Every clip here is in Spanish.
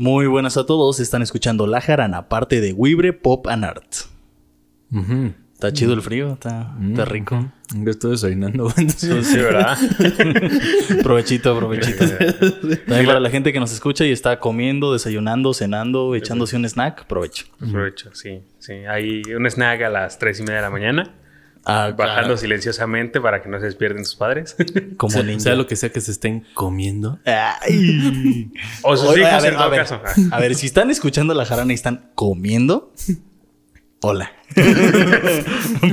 Muy buenas a todos, están escuchando La Jarana, parte de Wibre Pop and Art. Está chido el frío, está, está rico. Yo estoy desayunando. güey. Sí, ¿verdad? Provechito, provechito. También para la gente que nos escucha y está comiendo, desayunando, cenando, echándose un snack, provecho. Aprovecho, sí, sí. Hay un snack a las tres y media de la mañana, Ah, bajando silenciosamente para que no se despierten sus padres. como sea, ninja. sea lo que sea que se estén comiendo. Ay. o sus Oye, hijos, a ver, en a todo ver, caso. a ver, si están escuchando la jarana y están comiendo, hola.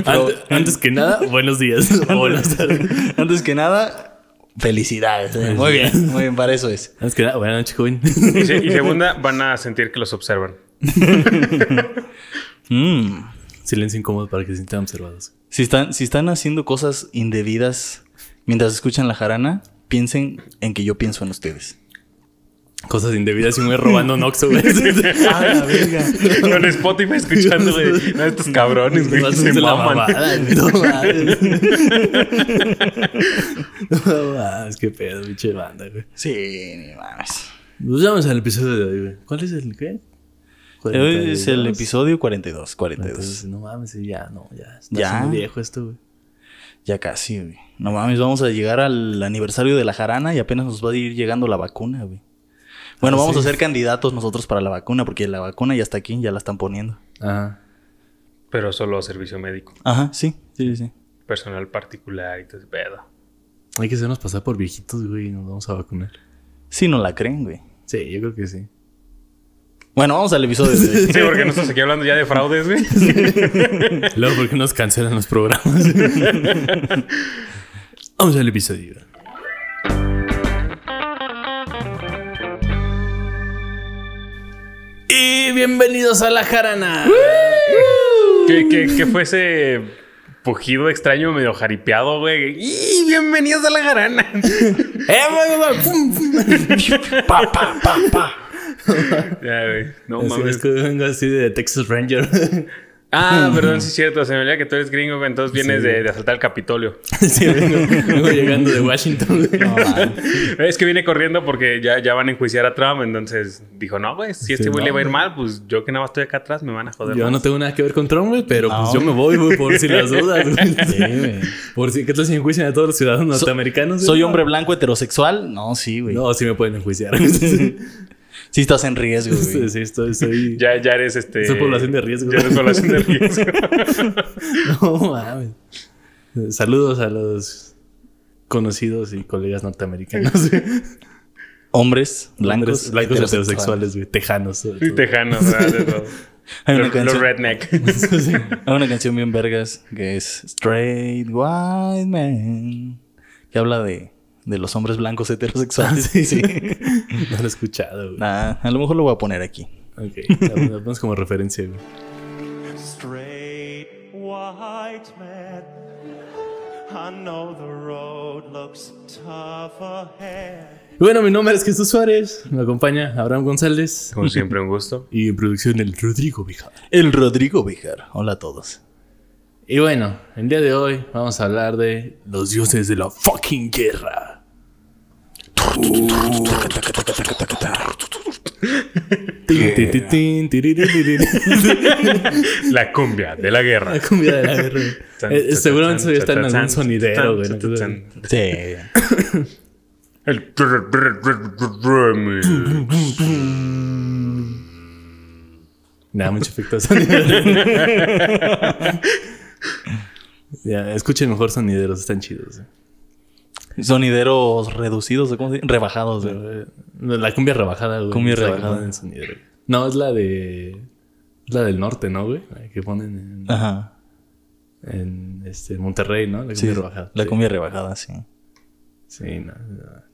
Ante- antes que nada, buenos días. o buenas tardes. Antes que nada, felicidades. eh. Muy bien, muy bien, para eso es. Antes que nada, buenas noches, joven. Y, se- y segunda, van a sentir que los observan. Mm. Silencio incómodo para que se sientan observados. Si están, si están haciendo cosas indebidas mientras escuchan la jarana, piensen en que yo pienso en ustedes. Cosas indebidas y me robando un Oxxo, güey. Ah, la verga. Con Spotify escuchando, güey. No, estos cabrones, güey. Se la maman. mamada. No mames. No mames, qué pedo, pinche banda, güey. Sí, ni mames. Pues vamos al episodio de hoy, güey. ¿Cuál es el qué? Hoy es el 42. episodio 42, 42. Entonces, no mames, ya, no, ya. Está Ya. muy viejo esto, güey. Ya casi, güey. No mames, vamos a llegar al aniversario de la jarana y apenas nos va a ir llegando la vacuna, güey. Bueno, Ah, vamos sí. a ser candidatos nosotros para la vacuna porque la vacuna ya está aquí, ya la están poniendo. Ajá. Pero solo servicio médico. Ajá, sí, sí, sí. Personal particular y todo ese pedo. Hay que hacernos pasar por viejitos, güey, y nos vamos a vacunar. Sí, no la creen, güey. Sí, yo creo que sí. Bueno, vamos al episodio de hoy. Sí, porque no estamos aquí hablando ya de fraudes, güey. Luego, ¿por qué nos cancelan los programas? Vamos al episodio. Y bienvenidos a la jarana. que, que, que fue ese pujido extraño, medio jaripeado, güey. ¡Y bienvenidos a la jarana! Eh, güey, güey, pum, pum. pa, pa, pa, pa. ya, güey. No Así mames. es que vengo así de Texas Ranger. Ah, perdón, sí es cierto. Se me olvida que tú eres gringo, güey. Entonces vienes de, de asaltar el Capitolio. sí, vengo, vengo llegando de Washington. No. Es que viene corriendo porque ya, ya van a enjuiciar a Trump. Entonces dijo, no, güey, si este Sí, güey no, le va a ir mal, pues yo que nada más estoy acá atrás me van a joder. Yo más". no tengo nada que ver con Trump, güey, pero No, pues yo me voy, güey, por si las dudas, güey. Sí, güey. Por si, ¿qué tal si enjuician a todos los ciudadanos norteamericanos? güey? ¿Soy hombre blanco heterosexual? No, sí, güey. No, sí me pueden enjuiciar. Sí estás en riesgo, sí, güey. sí, estoy, soy... Ya, ya eres este. Soy población de riesgo. Ya eres población de riesgo. No, mames. Saludos a los conocidos y colegas norteamericanos. Hombres blancos, Hombres blancos heterosexuales, güey. Tejanos. Y tejanos, ¿verdad? Hay una Los, los canción- redneck. Sí. Hay una canción bien vergas que es Straight White Man. Que habla de, de los hombres blancos heterosexuales. Ah, sí, sí. No lo he escuchado, güey. Nah, a lo mejor lo voy a poner aquí. Ok. Lo ponemos como referencia, güey. Straight white man. I know the road looks tough ahead. Bueno, mi nombre es Jesús Suárez. Me acompaña Abraham González. Como siempre, un gusto. Y en producción el Rodrigo Vijar. El Rodrigo Bejar. Hola a todos. Y bueno, el día de hoy vamos a hablar de los dioses de la fucking guerra. La cumbia de la guerra. La cumbia de la guerra. Eh, seguramente eso ya está en algún sonidero. Sí. El. Nada, mucho efecto de sonido. ya, escuchen mejor sonideros, están chidos. eh. Sonideros reducidos, ¿o ¿cómo se dice? Rebajados, güey. La cumbia rebajada, güey. Cumbia rebajada. en sonidero. No, es la de. Es la del norte, ¿no, güey? La que ponen en, Ajá. en este, Monterrey, ¿no? La cumbia Sí, rebajada. la Sí. cumbia rebajada, sí. Sí, no,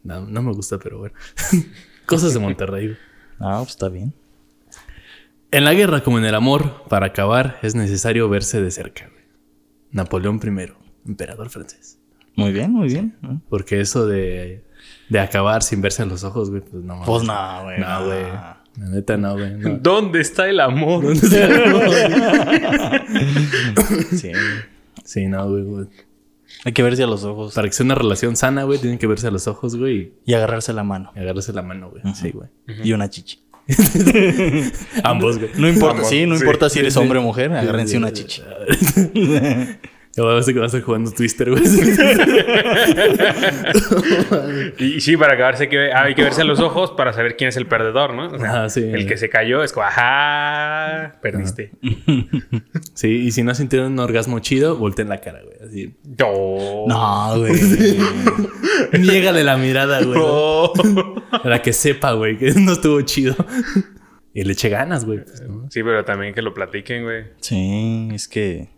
no, no me gusta, pero bueno. Cosas de Monterrey, güey. Ah, pues está bien. En la guerra, como en el amor, para acabar es necesario verse de cerca, güey. Napoleón I, emperador francés. Muy bien, muy bien. Porque eso de, de acabar sin verse a los ojos, güey, pues no. Pues no, güey. No, güey. La neta, no, güey. no. ¿Dónde está el amor? Sí. Sí, no, güey, güey. Hay que verse a los ojos Para que sea una relación sana, güey, tienen que verse a los ojos, güey, y agarrarse la mano. y agarrarse la mano, güey. Sí, güey. Y una chichi. Ambos, güey. No importa, sí, no sí, importa si eres sí. hombre o mujer, agárrense una chichi. Ya vas a ver que vas a estar jugando Twister, güey. Y sí, para acabarse hay que, hay que verse a los ojos para saber quién es el perdedor, ¿no? O sea, Ajá, sí. El que se cayó es como, ajá, perdiste. Sí, y si no sintieron un orgasmo chido, volteen la cara, güey. Así. No. No, güey. Niégale la mirada, güey. No. Para que sepa, güey, que no estuvo chido. Y le eche ganas, güey. pues, ¿no? Sí, pero también que lo platiquen, güey. Sí, es que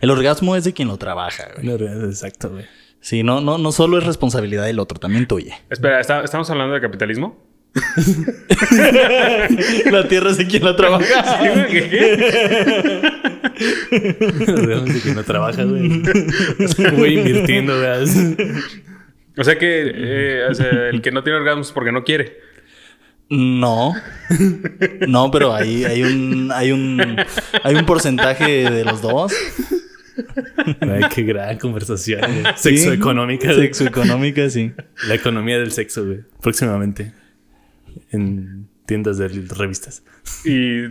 el orgasmo es de quien lo trabaja, güey. Exacto, güey. Sí, no, no, no solo es responsabilidad del otro, también tuya. Espera, ¿está- ¿estamos hablando de capitalismo? La tierra es de quien la trabaja. ¿Qué, qué? Realmente que no trabaja, güey. Güey, invirtiendo, güey. O sea que eh, o sea, el que no tiene orgasmos es porque no quiere. No. No, pero ahí hay un, hay un, hay un porcentaje de los dos. Ay, qué gran conversación, güey. Sí. Sexo económica, güey. Sexo económica, sí. La economía del sexo, güey. Próximamente. En tiendas de revistas. Y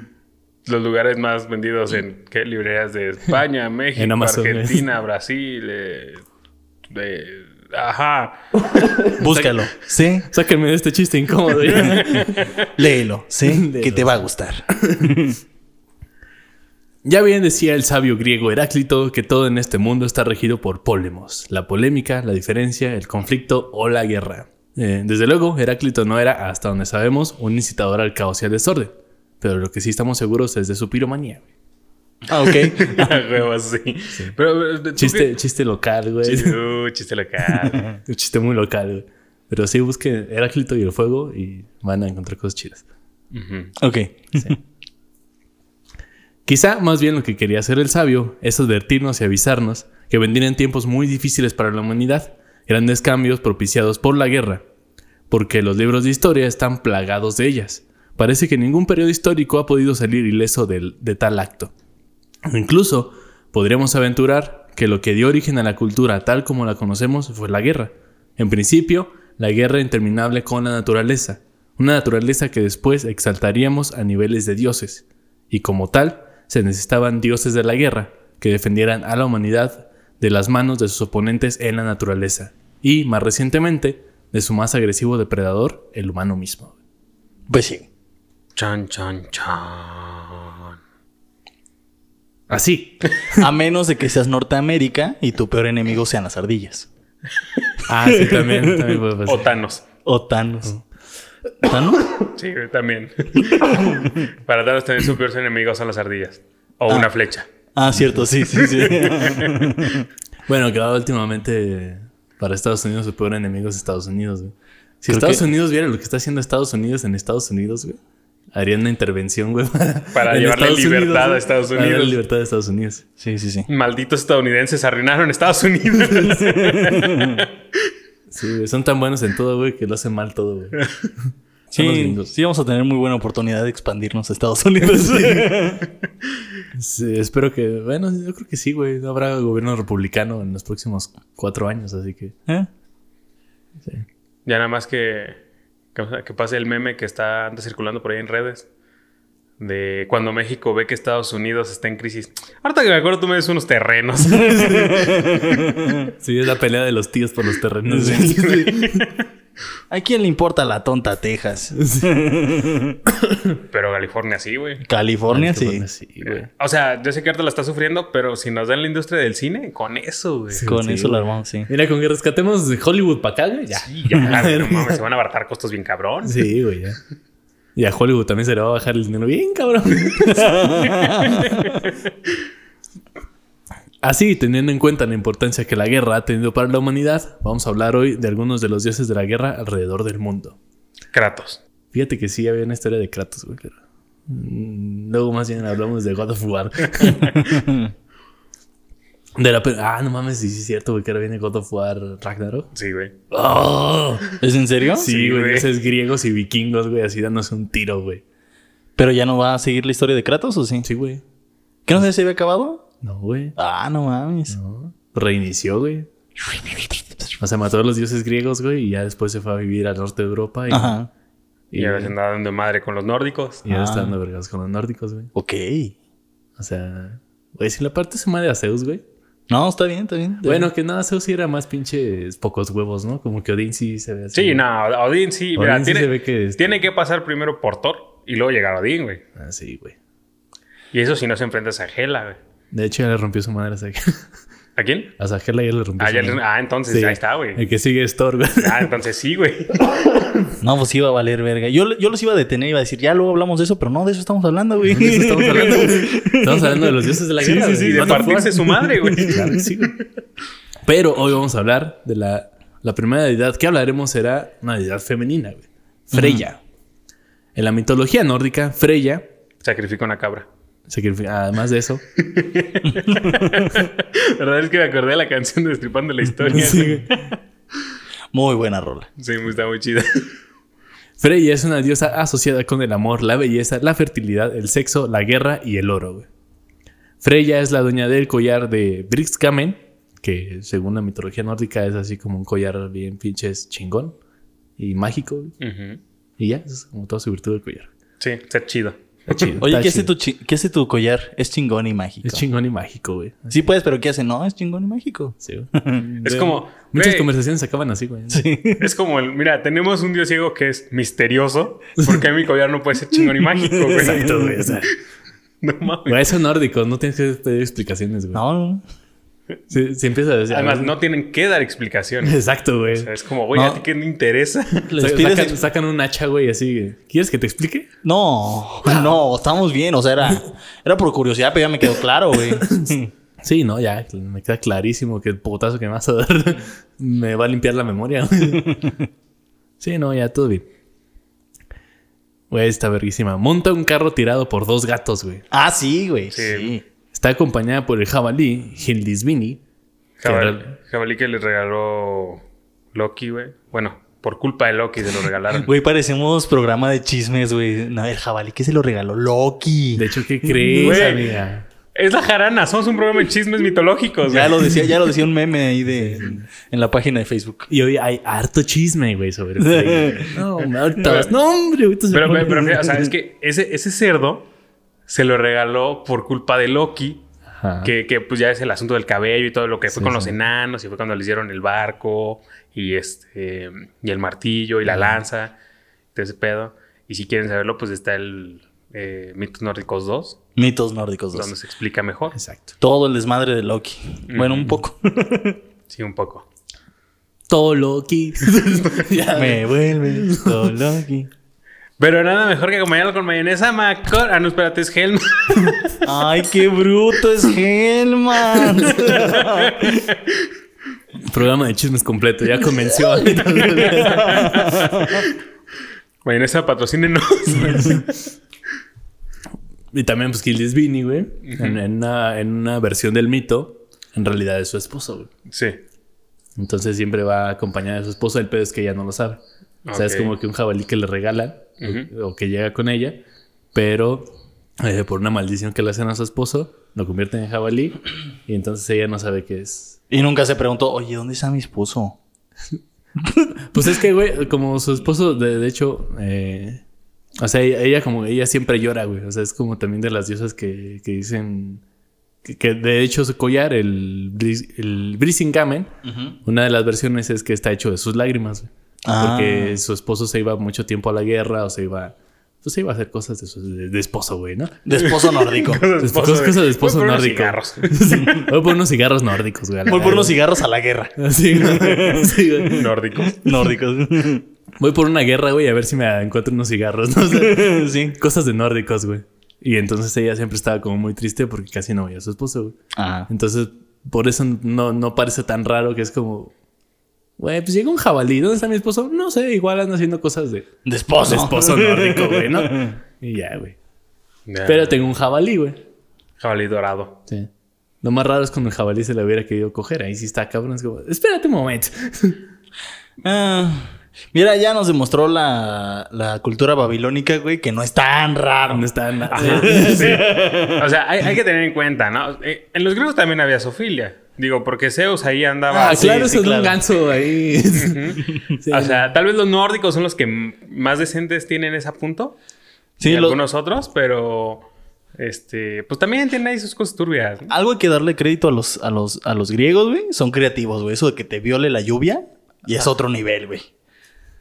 los lugares más vendidos en ¿qué? librerías de España, México, En Amazon. Argentina, Brasil. eh, de- ajá. Búscalo. Sí. Sáquenme de este chiste incómodo. Léelo. Sí. Léelo. Que te va a gustar. Ya bien decía el sabio griego Heráclito que todo en este mundo está regido por pólemos, la polémica, la diferencia, el conflicto o la guerra. Eh, desde luego, Heráclito no era, hasta donde sabemos, un incitador al caos y al desorden, pero lo que sí estamos seguros es de su piromanía. Ah, ok. A huevo, sí. Pero, eh, ¿tú Chiste, qué- chiste local, güey. Uh, chiste local. Un chiste muy local, güey. Pero sí, busquen Heráclito y el fuego y van a encontrar cosas chidas. Ujú. Ok. Quizá más bien lo que quería hacer el sabio es advertirnos y avisarnos que vendrían tiempos muy difíciles para la humanidad, grandes cambios propiciados por la guerra, porque los libros de historia están plagados de ellas. Parece que ningún periodo histórico ha podido salir ileso del- de tal acto. Incluso podríamos aventurar que lo que dio origen a la cultura tal como la conocemos fue la guerra. En principio, la guerra interminable con la naturaleza, una naturaleza que después exaltaríamos a niveles de dioses. Y como tal, se necesitaban dioses de la guerra que defendieran a la humanidad de las manos de sus oponentes en la naturaleza. Y, más recientemente, de su más agresivo depredador, el humano mismo. Pues sí. Chan, chan, chan. Así. A menos de que seas Norteamérica y tu peor enemigo sean las ardillas. Ah, sí, también. también puede pasar. O Thanos. O Thanos. ¿Thanos? Sí, güey, también. Para Thanos también su peor enemigo son las ardillas. O una flecha. Ah, cierto, sí, sí, sí. Bueno, ahora últimamente para Estados Unidos su peor enemigo es Estados Unidos, güey. Si Creo Estados que- Unidos viera lo que está haciendo Estados Unidos en Estados Unidos, güey, harían una intervención, güey, para, Para llevarle Estados libertad a. Estados Para darle Unidos. libertad a Estados Unidos. Sí, sí, sí. Malditos estadounidenses arruinaron Estados Unidos. Sí, güey, son tan buenos en todo, güey, que lo hacen mal todo, güey. Son los Sí, sí, vamos a tener muy buena oportunidad de expandirnos a Estados Unidos. Sí, espero que, bueno, yo creo que sí, güey. No habrá gobierno republicano en los próximos cuatro años, así que. ¿Eh? ya nada más que, que, que pase el meme que está antes circulando por ahí en redes. De cuando México ve que Estados Unidos está en crisis. Ahorita que me acuerdo, tú me des unos terrenos. Sí, es la pelea de los tíos por los terrenos. güey. ¿A quién le importa la tonta Texas? Pero California sí, güey. California, sí. Sí, güey. O sea, yo sé que ahorita la está sufriendo, pero si nos dan la industria del cine, con eso, güey. Con Sí, eso lo güey. armamos, sí. Mira, con que rescatemos Hollywood para acá, güey, ya. Y ya, güey, no mames, se van a abaratar costos bien cabrón. Sí, güey, ya. Y a Hollywood también se le va a bajar el dinero bien, cabrón. Así, teniendo en cuenta la importancia que la guerra ha tenido para la humanidad, vamos a hablar hoy de algunos de los dioses de la guerra alrededor del mundo. Kratos. Fíjate que sí había una historia de Kratos, güey. pero, mm, Luego más bien hablamos de God of War. de la Ah, no mames, sí, sí es cierto, güey, que ahora viene God of War Ragnarok. Sí, güey. ¡Oh! ¿Es en serio? Sí, güey. dioses griegos y vikingos, güey, así dándose un tiro, güey. ¿Pero ya no va a seguir la historia de Kratos o sí? Sí, güey. ¿Qué no sé si había acabado? No, güey. Ah, no mames. No. Reinició, güey. O sea, mató a los dioses griegos, güey, y ya después se fue a vivir al norte de Europa y, Ajá. Y ahora se anda dando madre con los nórdicos. Y ahora está Ah. dando vergas con los nórdicos, güey. Ok. O sea, güey, si la parte se madre a Zeus, güey. No, está bien, está bien. Bueno, que nada, Zeus sí era más pinches pocos huevos, ¿no? Como que Odín sí se ve así. Sí, no, Odín sí. Odín Mira, sí tiene, se ve que es- tiene que pasar primero por Thor y luego llegar a Odín, güey. Ah, sí, güey. Y eso si no se enfrentas a Hela, güey. De hecho, ya le rompió su madre a Sag- ¿A quién? A Sagela ya le rompió Ah, su ya le- madre. ah, entonces Sí. ahí está, güey. El que sigue es Thor, güey. Ah, entonces sí, güey. No, pues iba a valer verga. Yo, yo los iba a detener, iba a decir, ya luego hablamos de eso, pero no, de eso estamos hablando, güey. De eso estamos hablando, güey. Estamos hablando de los dioses de la Sí, guerra. sí, sí, güey. de partirse su madre, güey. Claro sí, güey. Pero hoy vamos a hablar de la, la primera deidad que hablaremos será una deidad femenina, güey. Freya. En la mitología nórdica, Freya, Sacrifica una cabra. Además de eso, ¿Verdad? Es que me acordé de la canción de Destripando la Historia. Sí. Muy buena rola. Sí, muy- está muy chida. Freya es una diosa asociada con el amor, la belleza, la fertilidad, el sexo, la guerra y el oro. güey. Freya es la dueña del collar de Brixkamen, que según la mitología nórdica es así como un collar bien pinches chingón y mágico. Y ya, es como toda su virtud del collar. Sí, ser chido. Chido. Oye, ¿qué hace, tu chi- ¿qué hace tu collar? Es chingón y mágico. Es chingón y mágico, güey. Sí puedes, pero ¿qué hace? No, es chingón y mágico. Sí, güey. Es como. Muchas güey, conversaciones se acaban así, güey. Sí. Es como el. Mira, tenemos un dios ciego que es misterioso. Porque mi collar no puede ser chingón y mágico, güey. Exacto, güey. O sea, No mames. güey, son nórdicos, no tienes que pedir explicaciones, güey. No, no. Si, si empiezas a decir. Además, no tienen que dar explicaciones. Exacto, güey. O sea, es como, güey, No. ¿a ti qué te interesa? Les pides sacan, ex- sacan un hacha, güey, así. ¿Quieres que te explique? No, no, estamos bien. O sea, era, era por curiosidad, pero ya me quedó claro, güey. Sí, no, ya. Me queda clarísimo que el potazo que me vas a dar me va a limpiar la memoria. güey. Sí, no, ya, todo bien. Güey, está verguísima. Monta un carro tirado por dos gatos, güey. Ah, sí, güey. Sí. Sí. Está acompañada por el jabalí, Hildisvini. que en Jabal- real- jabalí que le regaló Loki, güey. Bueno, por culpa de Loki se lo regalaron. Güey, parecemos programa de chismes, güey. No, el jabalí que se lo regaló Loki. De hecho, ¿qué crees, Güey. amiga? Es la jarana, somos un programa de chismes mitológicos, Ya güey. lo decía, ya lo decía un meme ahí de en la página de Facebook. Y hoy hay harto chisme, güey, sobre Frey. No, vas- No, hombre, ahorita se Pero, pero, pero, o sea, es que ese, ese cerdo se lo regaló por culpa de Loki. Ajá. Que, que, pues ya es el asunto del cabello y todo lo que fue Sí, con los enanos y fue cuando le hicieron el barco y este y el martillo y la lanza, de ese pedo. Y si quieren saberlo, pues está el eh, Mitos Nórdicos 2, Mitos nórdicos donde 2. se explica mejor. Exacto. Todo el desmadre de Loki. Bueno, un poco. Sí, un poco. Todo Loki. Ya, Me vuelve todo Loki. Pero nada mejor que acompañarlo con mayonesa Macor. Ah, no, espérate, es Helm. Ay, qué bruto es Hellman. Programa de chismes completo, ya convenció. mayonesa patrocínenos. y también, pues, Hildisvini, güey. en, en una, en una versión del mito, en realidad es su esposo, güey. sí. Entonces siempre va acompañada de su esposo. El pedo es que ella no lo sabe. O sea, es como que un jabalí que le regalan o que llega con ella, pero eh, por una maldición que le hacen a su esposo, lo convierten en jabalí y entonces ella no sabe qué es. Y nunca se preguntó, oye, ¿dónde está mi esposo? Pues es que, güey, como su esposo, de, de hecho, eh, o sea, ella, ella como ella siempre llora, güey. O sea, es como también de las diosas que, que dicen que, de hecho su collar, el, el Brisingamen, una de las versiones es que está hecho de sus lágrimas, güey. Ah. Porque su esposo se iba mucho tiempo a la guerra o se iba, pues se iba a hacer cosas de, su- de- de esposo, güey, ¿no? De esposo nórdico. Cosas- cosas de esposo Voy por unos nórdico. cigarros. Voy por unos cigarros nórdicos, güey. Voy por unos cigarros a la guerra. Sí, güey. Sí, güey. Nórdicos. Nórdicos. Voy por una guerra, güey, a ver si me encuentro unos cigarros, ¿no? O sea, sí. cosas de nórdicos, güey. Y entonces ella siempre estaba como muy triste porque casi no veía a su esposo, güey. Ah. Entonces, por eso no, no parece tan raro que es como, güey, pues llega un jabalí. ¿Dónde está mi esposo? No sé, igual anda haciendo cosas de, De esposo. de esposo nórdico, güey, ¿no? Y ya, güey. Pero tengo un jabalí, güey. Jabalí dorado. Sí. Lo más raro es cuando el jabalí se le hubiera querido coger. Ahí sí está cabrón. Es como, espérate un momento. Ah, mira, ya nos demostró la, la cultura babilónica, güey, que no es tan raro. No está nada. Sí. O sea, hay, hay que tener en cuenta, ¿no? Eh, En los griegos también había sofilia. Digo, porque Zeus ahí andaba. Ah, sí, claro, sí, eso es claro. un ganso ahí. Sí, o sea, tal vez los nórdicos son los que más decentes tienen ese punto. Sí, algunos otros, pero. Este. Pues también tienen ahí sus cosas turbias. ¿no? Algo hay que darle crédito a los, a los, a los griegos, güey. Son creativos, güey. Eso de que te viole la lluvia y es otro nivel, güey. O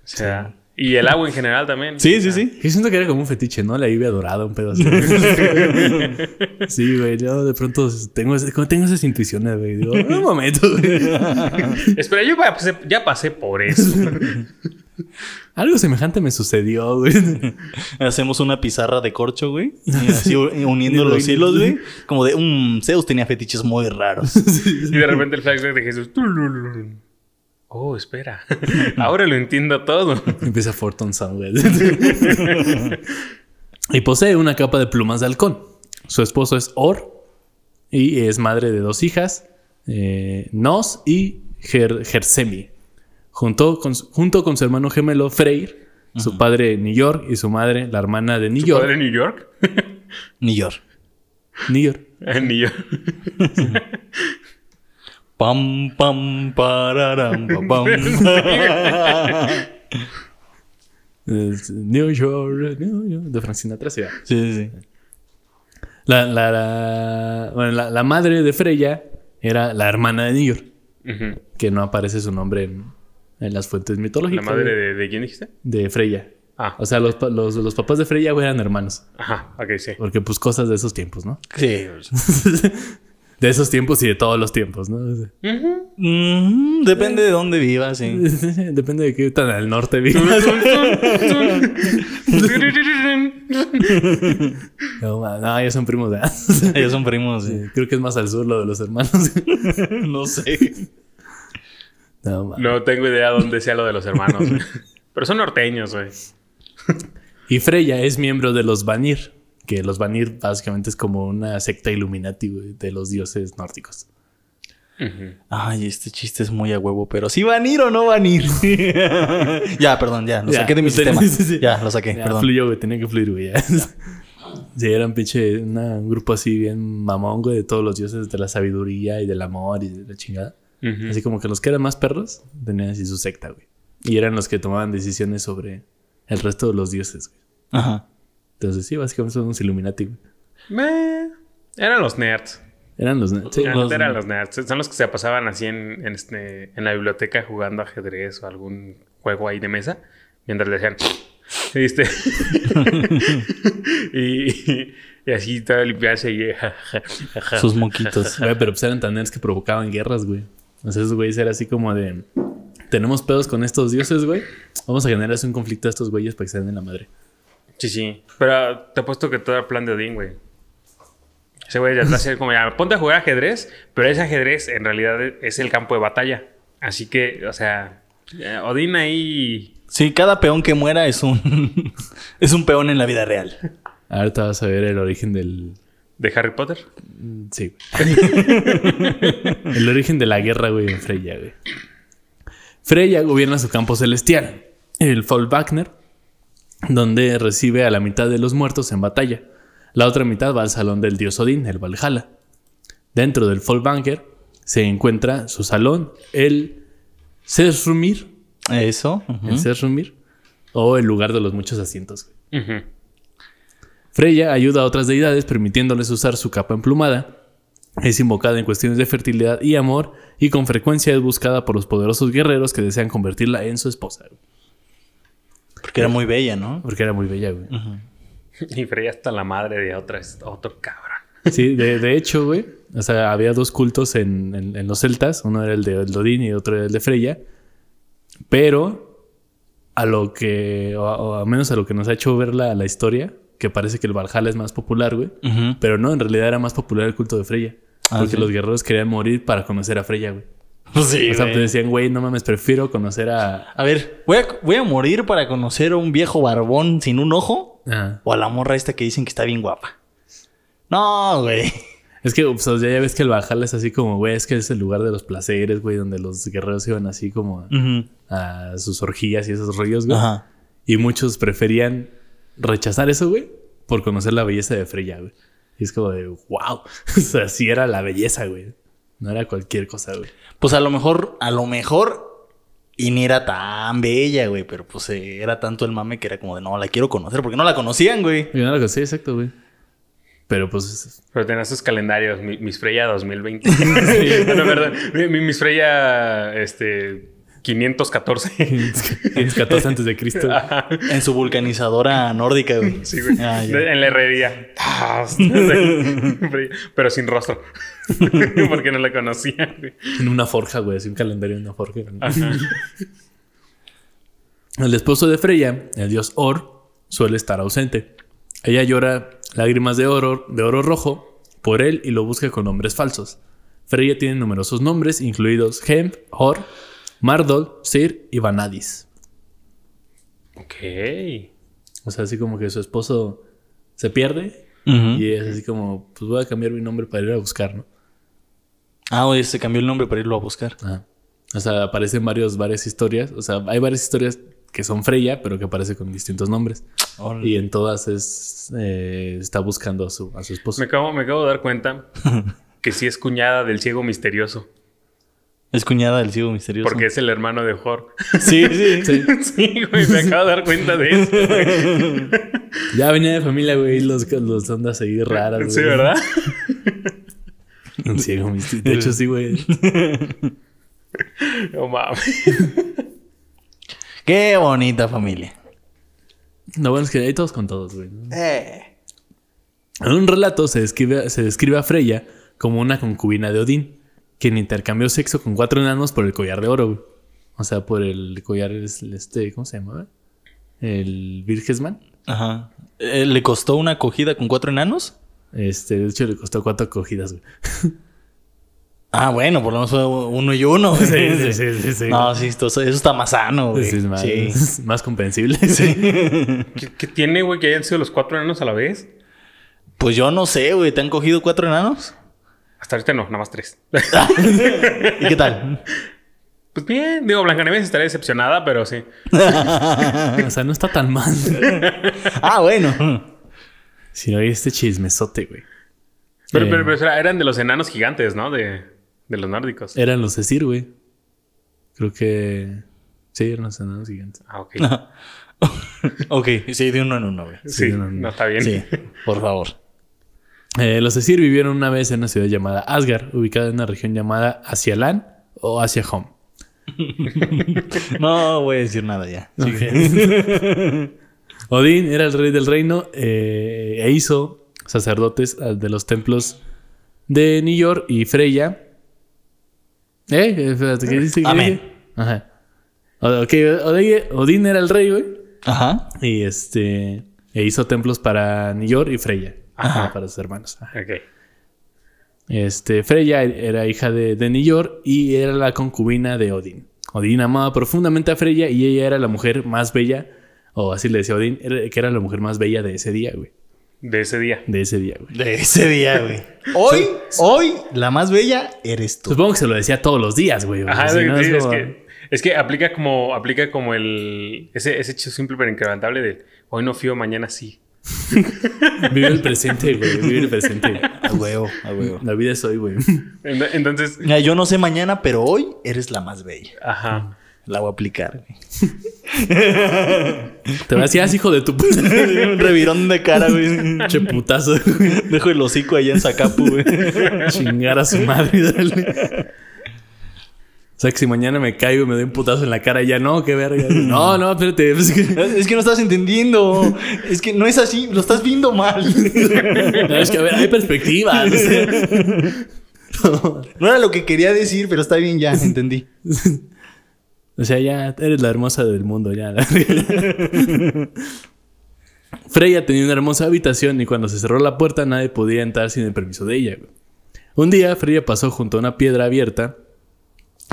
sea. Y el agua en general también. Sí, sí, sí. Yo siento que era como un fetiche, ¿no? La lluvia dorada, un pedo así. sí, güey. Yo de pronto tengo, tengo esas intuiciones, güey. Digo, un momento, güey. Espera, yo ya pasé, ya pasé por eso. Algo semejante me sucedió, güey. Hacemos una pizarra de corcho, güey. Y así uniendo los hilos, güey. Como de, un Zeus tenía fetiches muy raros. y de repente el flashback de Jesús. Oh, espera. Ahora lo entiendo todo. Empieza Fortune Sound, y posee una capa de plumas de halcón. Su esposo es Or y es madre de dos hijas, eh, Nos y Ger Gersemi. Junto con, su- junto con su hermano gemelo Freyr, su padre New York y su madre, la hermana de New ¿Tu York. padre en New York? New York. New York. En New York. Pam, pam, pararam, pam, New York, New York, de Frank Sinatra, sí. Sí, sí. La, la, la- bueno, la- la madre de Freya era la hermana de New York, Ujú. que no aparece su nombre en, en las fuentes ¿La mitológicas. madre güey, de, de quién dijiste? de Freya. Ah, O sea, los, los, los papás de Freya güey, eran hermanos. ajá, ok, sí. Porque, pues, cosas de esos tiempos, ¿no? Sí. De esos tiempos y de todos los tiempos, ¿no? Mm, depende de dónde vivas, sí. Depende de qué tan al norte vivas. No, no, ya son primos de... Ellos son primos, sí. Creo que es más al sur lo de los hermanos. No sé. No, tengo idea dónde sea lo de los hermanos. güey. Pero son norteños, güey. Y Freya es miembro de los Vanir, que los Vanir básicamente es como una secta Illuminati güey, de los dioses nórdicos. Ay, este chiste es muy a huevo, pero ¿sí van a ir o no van a ir? ya, perdón, ya, lo Ya, saqué de mi sistema. sí, sí. Ya, lo saqué, Ya, perdón. fluyó, güey, tenía que fluir, güey. ya. Sí, eran pinche una- un grupo así bien mamón, güey, de todos los dioses de la sabiduría y del amor y de la chingada. Así como que los que eran más perros tenían así su secta, güey. Y eran los que tomaban decisiones sobre el resto de los dioses, güey. Ajá. Entonces, sí, básicamente son unos Illuminati, güey. Meh. Eran los nerds. Eran los... Sí, La los- eran los nerds. Son los que se pasaban así en, en, este, en la biblioteca jugando ajedrez o algún juego ahí de mesa. Mientras le decían... ¿Viste? y, y así todo limpiarse y... Sus moquitos. Güey, pero pues eran tan nerds que provocaban guerras, güey. Esos güeyes era así como de... Tenemos pedos con estos dioses, güey. Vamos a generar así un conflicto a estos güeyes para que se den en la madre. Sí, sí. Pero te apuesto que todo era plan de Odín, güey. Ese güey de atrás era como ya, ponte a jugar ajedrez, pero ese ajedrez en realidad es el campo de batalla. Así que, o sea, Odín ahí. Sí, cada peón que muera es un es un peón en la vida real. Ahorita vas a ver el origen del... de Harry Potter. Sí, güey. el origen de la guerra, güey, en Freya, güey. Freya gobierna su campo celestial, el Fallbachner, donde recibe a la mitad de los muertos en batalla. La otra mitad va al salón del dios Odín, el Valhalla. Dentro del Fallbachner se encuentra su salón, el Sesrumir, Eso. el Sesrumir, o el lugar de los muchos asientos. Freya ayuda a otras deidades permitiéndoles usar su capa emplumada. Es invocada en cuestiones de fertilidad y amor y con frecuencia es buscada por los poderosos guerreros que desean convertirla en su esposa. Porque era muy bella, ¿no? Porque era muy bella, güey. Y Freya hasta la madre de otra, otro cabrón. Sí, de, de hecho, güey. O sea, había dos cultos en, en- en los celtas. Uno era el de Odín y otro era el de Freya. Pero a lo que, o, a- o a menos a lo que nos ha hecho ver la, la historia, que parece que el Valhalla es más popular, güey. Pero no, en realidad era más popular el culto de Freya. Ah, porque ¿sí? los guerreros querían morir para conocer a Freya, güey. Sí, O sea, pues decían, güey, no mames, prefiero conocer a. A ver, ¿voy a, ¿voy a morir para conocer a un viejo barbón sin un ojo? Ah. ¿O a la morra esta que dicen que está bien guapa? No, güey. Es que, pues, o sea, ya ves que el Valhalla es así como, güey, es que es el lugar de los placeres, güey, donde los guerreros iban así como a sus orgías y esos rollos, güey. Ajá. Y muchos preferían rechazar eso, güey, por conocer la belleza de Freya, güey. Y es como de, wow. o sea, sí era la belleza, güey. No era cualquier cosa, güey. Pues a lo mejor, a lo mejor, y ni era tan bella, güey, pero pues eh, era tanto el mame que era como de, no, la quiero conocer, porque no la conocían, güey. Yo no lo conocía, exacto, güey. Pero pues. Pero tenía sus calendarios, mi- Miss Freya 2020. no, perdón. Mi, mi- Miss Freya, este, 514. Tienes 14 antes de Cristo. En su vulcanizadora nórdica, güey. Sí, güey. Ah, en la herrería. Ah, Pero sin rostro. Porque no la conocía. güey. En una forja, güey. Así un calendario en una forja. El esposo de Freya, el dios Or, suele estar ausente. Ella llora lágrimas de oro, de oro rojo por él y lo busca con nombres falsos. Freya tiene numerosos nombres, incluidos Hemp, Hor, Mardol, Sir y Vanadis. Ok. O sea, así como que su esposo se pierde y es así como, pues voy a cambiar mi nombre para ir a buscar, ¿no? Ah, oye, se cambió el nombre para irlo a buscar. Ajá. O sea, aparecen varios, varias historias. O sea, hay varias historias que son Freya, pero que aparecen con distintos nombres. Y en todas es, eh, está buscando a su, a su esposo. Me acabo, me acabo de dar cuenta que sí es cuñada del ciego misterioso. Es cuñada del ciego misterioso. Porque es el hermano de Hor. Sí, sí. sí, güey, me acabo de dar cuenta de eso. güey. Ya venía de familia, güey, los, los ondas ahí raras, güey. Sí, ¿verdad? Un ciego místico. De hecho, sí, güey. No mames. Qué bonita familia. Lo bueno es que hay todos con todos, güey. Eh. En un relato se describe, se describe a Freya como una concubina de Odín, quien intercambió sexo con cuatro enanos por el collar de oro, güey. O sea, por el collar, es- este, ¿cómo se llamaba? El Virgesman. Ajá. Eh, ¿Le costó una acogida con cuatro enanos? Este, de hecho, le costó cuatro cogidas, güey. Ah, bueno, por lo menos fue uno y uno. Sí, sí, sí, sí, sí. No, sí, esto- eso está más sano, güey. Sí, es más, Sí. es más comprensible. ¿Qué, qué tiene, güey, que hayan sido los cuatro enanos a la vez? Pues yo no sé, güey. ¿Te han cogido cuatro enanos? Hasta ahorita no, nada más tres. ¿Y qué tal? Pues bien, digo, Blancanieves estaría decepcionada, pero sí. o sea, no está tan mal. ah, bueno. Si no hay este chismesote, güey. Pero, Eh, pero, pero era- eran de los enanos gigantes, ¿no? De, de los nórdicos. Eran los Esir, güey. Creo que... Sí, eran los enanos gigantes. Ah, ok. ok, sí, de uno en uno, güey. Sí, no está bien. Sí, por favor. Eh, los Esir vivieron una vez en una ciudad llamada Asgard, ubicada en una región llamada Asialan o Asia Home. No voy a decir nada ya. Odín era el rey del reino eh, e hizo sacerdotes eh, de los templos de New York y Freya. ¿Eh? Espérate, ¿qué dice? ¿Qué Amén. Ajá. O- Ok, Odín, Odín era el rey, güey. Ajá. Y este... E hizo templos para New York y Freya. Ajá. Para sus hermanos. Ajá. Ok. Este, Freya era hija de, de Niyor y era la concubina de Odín. Odín amaba profundamente a Freya y ella era la mujer más bella, o así le decía Odín, era- que era la mujer más bella de ese día, güey. De ese día. De ese día, güey. De ese día, güey. Hoy, hoy, la más bella eres tú. Supongo que se lo decía todos los días, güey. Ajá, sea, sí, si no sí, es, como- que, es que aplica como, aplica como el. Ese, ese hecho simple pero inquebrantable de hoy no fío, mañana sí. Vive el presente, güey. Vive el presente. A huevo, a huevo. La vida es hoy, güey. Ent- Entonces, Mira, yo no sé mañana, pero hoy eres la más bella. ajá. La voy a aplicar, güey. Te decías hijo de tu puta. Un revirón de cara, güey. Che putazo. Dejo el hocico allá en Zacapu, güey. Chingar a su madre. dale. O sea que si mañana me caigo y me doy un putazo en la cara, ya no, qué verga. No, no, espérate. Es que, Es que no estás entendiendo. Es que no es así. Lo estás viendo mal. no, es que a ver, hay perspectivas. o sea. No era lo que quería decir, pero está bien ya. Entendí. O sea, ya eres la hermosa del mundo, ya. Freya tenía una hermosa habitación y cuando se cerró la puerta nadie podía entrar sin el permiso de ella. Un día Freya pasó junto a una piedra abierta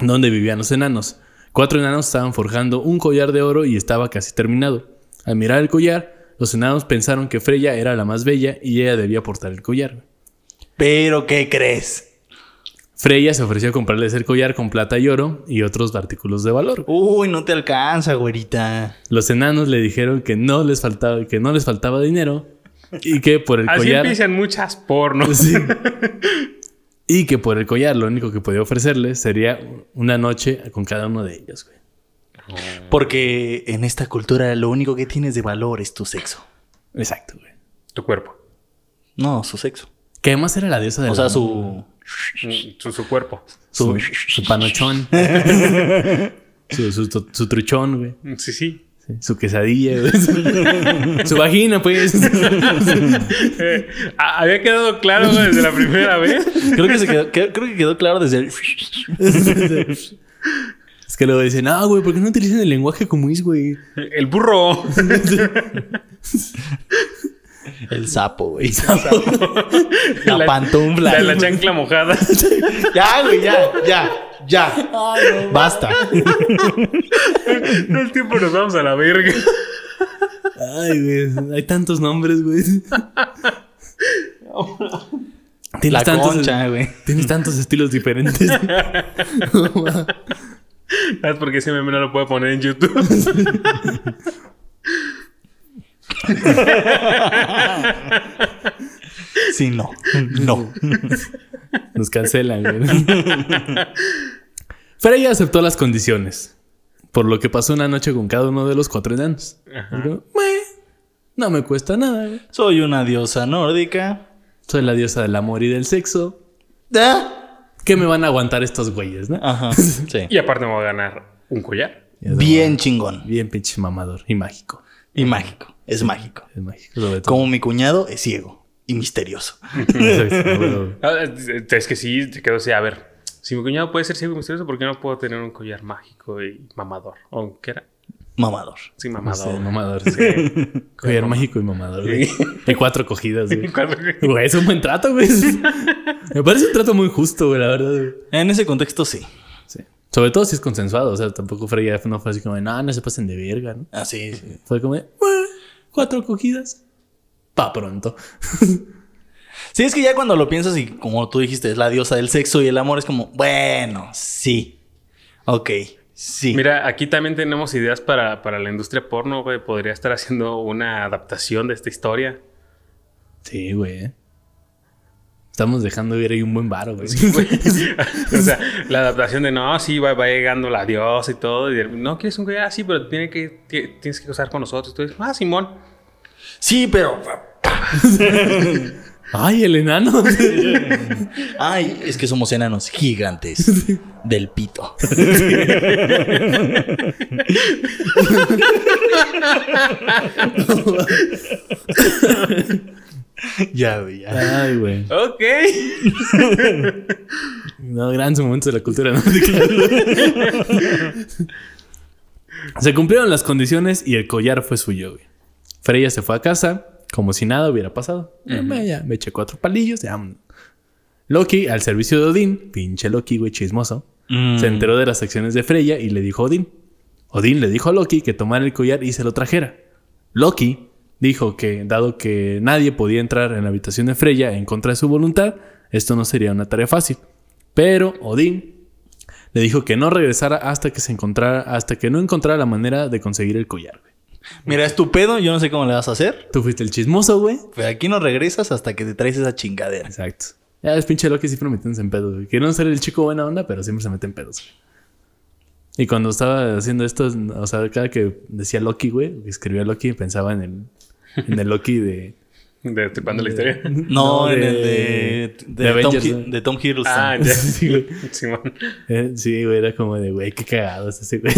donde vivían los enanos. Cuatro enanos estaban forjando un collar de oro y estaba casi terminado. Al mirar el collar, los enanos pensaron que Freya era la más bella y ella debía portar el collar. Pero, ¿qué crees? Freya se ofreció a comprarles el collar con plata y oro y otros artículos de valor. Uy, no te alcanza, güerita. Los enanos le dijeron que no les faltaba, que no les faltaba dinero y que por el Así collar. empiezan muchas pornos. Sí. Y que por el collar lo único que podía ofrecerle sería una noche con cada uno de ellos, güey. Porque en esta cultura lo único que tienes de valor es tu sexo. Exacto, güey. Tu cuerpo. No, su sexo. Que además era la diosa del O sea, su... Su, su cuerpo. Su, su panochón. su, su, su truchón, güey. Sí, sí. Sí, Su quesadilla, güey. su vagina, pues. Eh, había quedado claro güey, desde la primera vez. Creo que, se quedó, que- creo que quedó claro desde el... es que luego dicen, ah, güey, ¿por qué no utilizan el lenguaje como es, güey? El burro. El sapo, güey. La, pantufla. La, la chancla mojada. Ya, güey, ya, ya, ya. Basta. No el tiempo nos vamos a la verga. Ay, güey. Hay tantos nombres, güey. Tienes La tantos, concha, güey. Tienes tantos estilos diferentes. ¿Sabes por qué ese meme no lo puedo poner en YouTube? Sí, no. No. Nos cancelan, güey. Freya aceptó las condiciones. Por lo que pasó una noche con cada uno de los cuatro enanos. Digo, "Meh, no me cuesta nada, güey. Soy una diosa nórdica. Soy la diosa del amor y del sexo. Ah. ¿Qué me van a aguantar estos güeyes, no? Ajá. Sí. Y aparte me voy a ganar un collar. Bien chingón. Bien pinche mamador y mágico. Y mágico. Es mágico. Es mágico, sobre todo. Como mi cuñado es ciego y misterioso. Ah, Es es que sí, te quedo así. A ver, si mi cuñado puede ser ciego y misterioso, ¿por qué no puedo tener un collar mágico y mamador? ¿O qué era? Mamador. Sí, No mamador. sé, mamador. Sí. Collar mágico y mamador, güey. Y cuatro cogidas, güey. Es un buen trato, güey. Me parece un trato muy justo, güey, la verdad, güey. En ese contexto, sí. Sí. Sobre todo si es consensuado. O sea, tampoco Freya no fue así como de, no, no se pasen de verga, ¿no? Así, sí. Fue como de, "Bueno, cuatro cogidas. Pa' pronto. Sí, es que ya cuando lo piensas y como tú dijiste, es la diosa del sexo y el amor, es como, bueno, sí. Ok, sí. Mira, aquí también tenemos ideas para, para la industria porno, güey. Podría estar haciendo una adaptación de esta historia. Sí, güey. Estamos dejando ir ahí un buen varo, güey. güey. o sea, la adaptación de no, sí, va, va llegando la diosa y todo. Y de- no quieres un collar, ah, sí, pero tiene que, ti- tienes que usar con nosotros. Tú dices, ah, Simón. Sí, pero. Ay, el enano. Ay, es que somos enanos gigantes del pito. ya, güey, ya. Ay, güey. Ok. No, grandes momentos de la cultura nórdica. se cumplieron las condiciones y el collar fue suyo, güey. Freya se fue a casa como si nada hubiera pasado. Ya, me eché cuatro palillos, ya. vámonos. Loki, al servicio de Odín, pinche Loki, güey, chismoso, se enteró de las acciones de Freya y le dijo a Odín. Odín le dijo a Loki que tomara el collar y se lo trajera. Loki dijo que, dado que nadie podía entrar en la habitación de Freya en contra de su voluntad, esto no sería una tarea fácil. Pero Odín le dijo que no regresara hasta que se encontrara, hasta que no encontrara la manera de conseguir el collar. güey. Mira, es tu pedo, yo no sé cómo le vas a hacer. Tú fuiste el chismoso, güey. Pero aquí no regresas hasta que te traes esa chingadera. Exacto. Ya es pinche Loki siempre metiéndose en pedos, güey. Quieren ser el chico buena onda, pero siempre se mete en pedos. güey. Y cuando estaba haciendo esto, o sea, cada que decía Loki, güey, escribía Loki, pensaba en el, en el Loki de. De tripando la historia. No, No, en el de, de de, Tom, de Tom Hiddleston. Ah, ya. Sí, güey. Simón. Eh, sí, güey, era como de, güey, qué cagado es ese güey.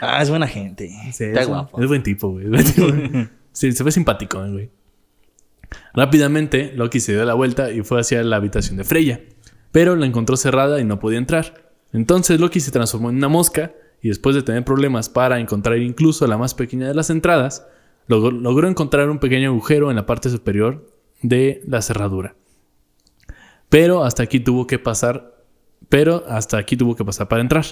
Ah, es buena gente. Sí, Está es, guapo. Es buen tipo, güey. Sí, se ve simpático, güey. Rápidamente, Loki se dio la vuelta y fue hacia la habitación de Freya. Pero la encontró cerrada y no podía entrar. Entonces Loki se transformó en una mosca y después de tener problemas para encontrar incluso la más pequeña de las entradas, logró, logró encontrar un pequeño agujero en la parte superior de la cerradura. Pero hasta aquí tuvo que pasar. Pero hasta aquí tuvo que pasar para entrar.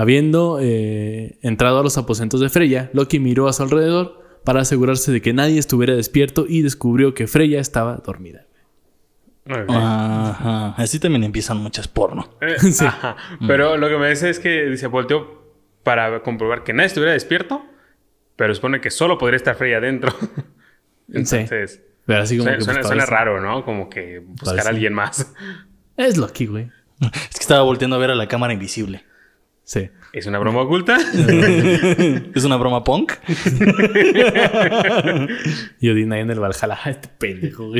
Habiendo eh, entrado a los aposentos de Freya, Loki miró a su alrededor para asegurarse de que nadie estuviera despierto y descubrió que Freya estaba dormida. Ajá. Así también empiezan muchas porno. Eh, ajá. Pero lo que me dice es que dice, volteó para comprobar que nadie estuviera despierto, pero supone que solo podría estar Freya adentro. Entonces, Pero así como Suena, que. suena- pues, suena raro, ¿no? Como que buscar Parece. a alguien más. Es Loki, güey. Es que estaba volteando a ver a la cámara invisible. Sí. ¿Es una broma oculta? ¿Es una broma punk? Y Odín ahí en el Valhalla. "Ah, Este pendejo.